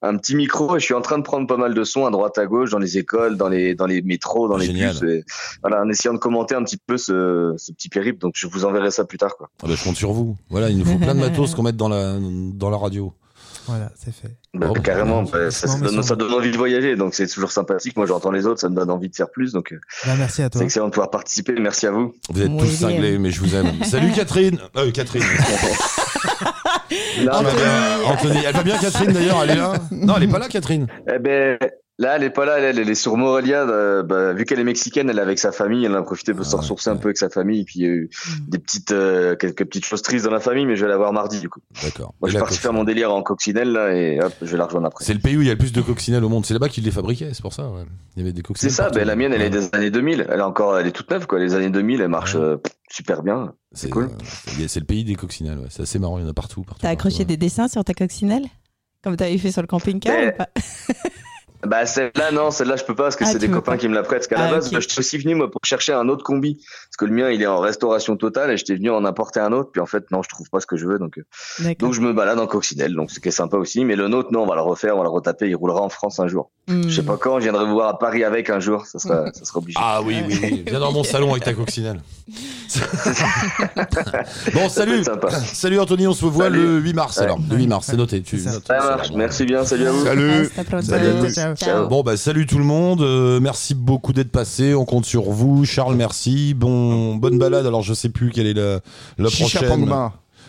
Speaker 10: un petit micro et je suis en train de prendre pas mal de sons à droite à gauche dans les écoles, dans les, dans les métros, dans les
Speaker 1: Génial.
Speaker 10: bus. Et, voilà, en essayant de commenter un petit peu ce, ce petit périple. Donc, je vous enverrai ça plus tard, quoi.
Speaker 1: Ah bah, je compte sur vous. Voilà, il nous faut plein de matos qu'on mette dans la, dans la radio.
Speaker 5: Voilà, c'est fait.
Speaker 10: Bah,
Speaker 1: Oh,
Speaker 10: carrément,
Speaker 1: bah,
Speaker 10: bah, ça, donne,
Speaker 5: ça-
Speaker 10: ça donne envie de voyager, donc c'est toujours sympathique. Moi, j'entends les autres, ça me donne envie de faire plus, donc euh,
Speaker 5: Bah, merci à toi.
Speaker 10: c'est excellent de pouvoir participer. Merci à vous.
Speaker 1: Vous êtes
Speaker 6: Oui,
Speaker 1: tous
Speaker 6: bien.
Speaker 1: cinglés, mais je vous aime. Salut Catherine. Euh, Catherine. Va
Speaker 10: mais-
Speaker 1: bien, Anthony. Elle va bien Catherine d'ailleurs, elle est là? Non, elle est pas là Catherine.
Speaker 10: Eh ben, là, elle est pas là, elle, elle est sur Morelia. euh, bah, vu qu'elle est mexicaine, elle est avec sa famille, elle a profité pour
Speaker 1: Ah
Speaker 10: se
Speaker 1: ouais,
Speaker 10: ressourcer un peu avec sa famille. Et puis, il y a eu des petites, euh, quelques petites choses tristes dans la famille, mais je vais la voir mardi, du coup.
Speaker 1: D'accord.
Speaker 10: Moi,
Speaker 1: Et
Speaker 10: je suis parti faire mon délire en coccinelle, là, et hop, je vais la rejoindre après.
Speaker 1: C'est le pays où il y a le plus de coccinelles au monde. C'est là-bas qu'ils les fabriquaient, c'est pour ça. ouais. Il y avait des
Speaker 10: C'est
Speaker 1: coccinelles.
Speaker 10: ça,
Speaker 1: partout.
Speaker 10: ben, la mienne, elle est des années 2000. Elle est encore, elle est toute neuve, quoi. Les années 2000, elle marche
Speaker 1: Ouais.
Speaker 10: euh, super bien. C'est cool.
Speaker 1: euh, c'est- c'est le pays des coccinelles. ouais. C'est assez marrant. Il y en a partout. partout,
Speaker 6: T'as accroché
Speaker 1: partout,
Speaker 6: des dessins sur ta coccinelle? Comme t'avais fait sur le camping-car
Speaker 10: Mais-
Speaker 6: ou pas?
Speaker 10: Bah celle-là non, celle-là je peux pas parce que
Speaker 6: Ah,
Speaker 10: c'est des copains
Speaker 6: pas.
Speaker 10: qui me la prêtent. Parce qu'à
Speaker 6: Ah,
Speaker 10: la base,
Speaker 6: ok.
Speaker 10: bah, je suis aussi venu moi pour chercher un autre combi que le mien il est en restauration totale et j'étais venu en apporter un autre. Puis en fait non, je trouve pas ce que je veux donc euh, donc je me balade en coccinelle donc ce qui est sympa aussi. Mais le nôtre non, on va le refaire, on va le retaper. Il roulera en France un jour.
Speaker 6: Hmm.
Speaker 10: Je sais pas quand, je viendrai vous voir à Paris avec un jour. Ça sera ça sera obligé.
Speaker 1: Ah oui, oui, oui. Viens dans mon salon avec ta coccinelle. bon, salut. Salut Anthony, on se voit
Speaker 10: Salut.
Speaker 1: le 8 mars
Speaker 10: Ouais.
Speaker 1: alors. Le 8 mars, c'est noté. Tu
Speaker 5: ça.
Speaker 10: marche. Merci bien. Salut à vous.
Speaker 7: Salut.
Speaker 6: Hasta pronto.
Speaker 7: Salut.
Speaker 5: Ciao.
Speaker 10: Ciao.
Speaker 1: Bon, bah salut tout le monde. Euh, merci beaucoup d'être passé. On compte sur vous. Charles, merci. Bon, bonne balade. Alors, je sais plus quelle est la, la prochaine.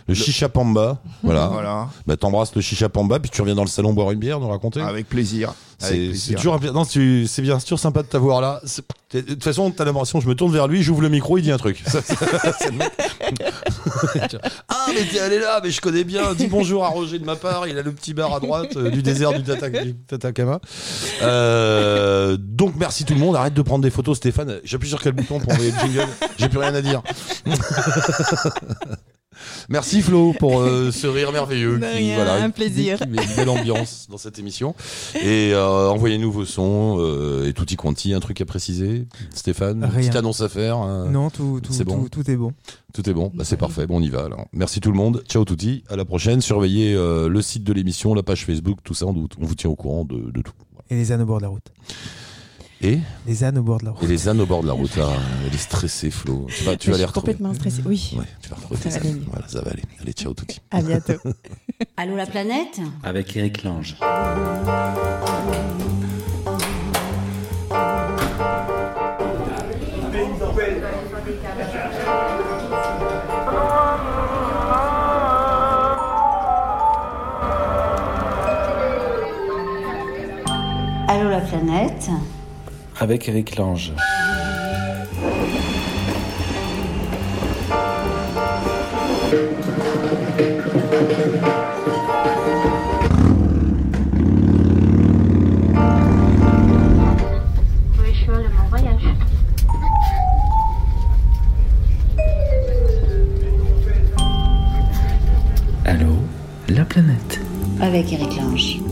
Speaker 1: Le Chicha Pamba. Voilà.
Speaker 7: Voilà.
Speaker 1: Bah, t'embrasses le Chicha Pamba, puis tu reviens dans le salon boire une bière, nous raconter.
Speaker 7: Avec plaisir.
Speaker 1: C'est toujours non, c'est bien, sympa de t'avoir là. De toute façon, t'as l'impression, je me tourne vers lui, j'ouvre le micro, il dit un truc. Ça, ah, mais t'es allé là, mais je connais bien. Dis bonjour à Roger de ma part. Il a le petit bar à droite euh, du désert du, Tata, du Tatakama. Euh, donc, merci tout le monde. Arrête de prendre des photos, Stéphane. J'appuie sur quel bouton pour envoyer le jingle? J'ai plus rien à dire. Merci Flo pour euh, ce rire merveilleux.
Speaker 6: De
Speaker 1: qui,
Speaker 6: rien,
Speaker 1: voilà,
Speaker 6: un plaisir.
Speaker 1: Qui met une belle ambiance dans cette émission. Et euh, envoyez-nous vos sons euh, et tutti quanti. Un truc à préciser, Stéphane? Une
Speaker 5: Rien.
Speaker 1: petite annonce à faire euh,
Speaker 5: Non, tout, tout,
Speaker 1: c'est bon?
Speaker 5: tout, tout est bon.
Speaker 1: Tout est bon? Bah, c'est parfait. Bon, on y va alors. Merci tout le monde. Ciao tutti. À la prochaine. Surveillez euh, le site de l'émission, la page Facebook, tout ça. On, vous- on vous tient au courant de, de tout.
Speaker 5: Et les ânes au bord de la route.
Speaker 1: Et,
Speaker 5: Les ânes au bord de la route.
Speaker 1: et les ânes au bord de la route. Ah, elle est stressée, Flo. Tu vas, tu vas les retrouver.
Speaker 6: complètement stressée. Oui.
Speaker 1: Ouais, tu vas retrouver
Speaker 6: Ça
Speaker 1: tes ânes. Voilà, ça va aller. Allez, ciao tutti.
Speaker 6: À bientôt.
Speaker 3: Allô la planète?
Speaker 4: Avec Eric Lange.
Speaker 3: Allô la planète?
Speaker 4: Avec Eric Lange.
Speaker 11: Oui, je suis de mon voyage.
Speaker 4: Allô, la planète.
Speaker 3: avec Eric Lange.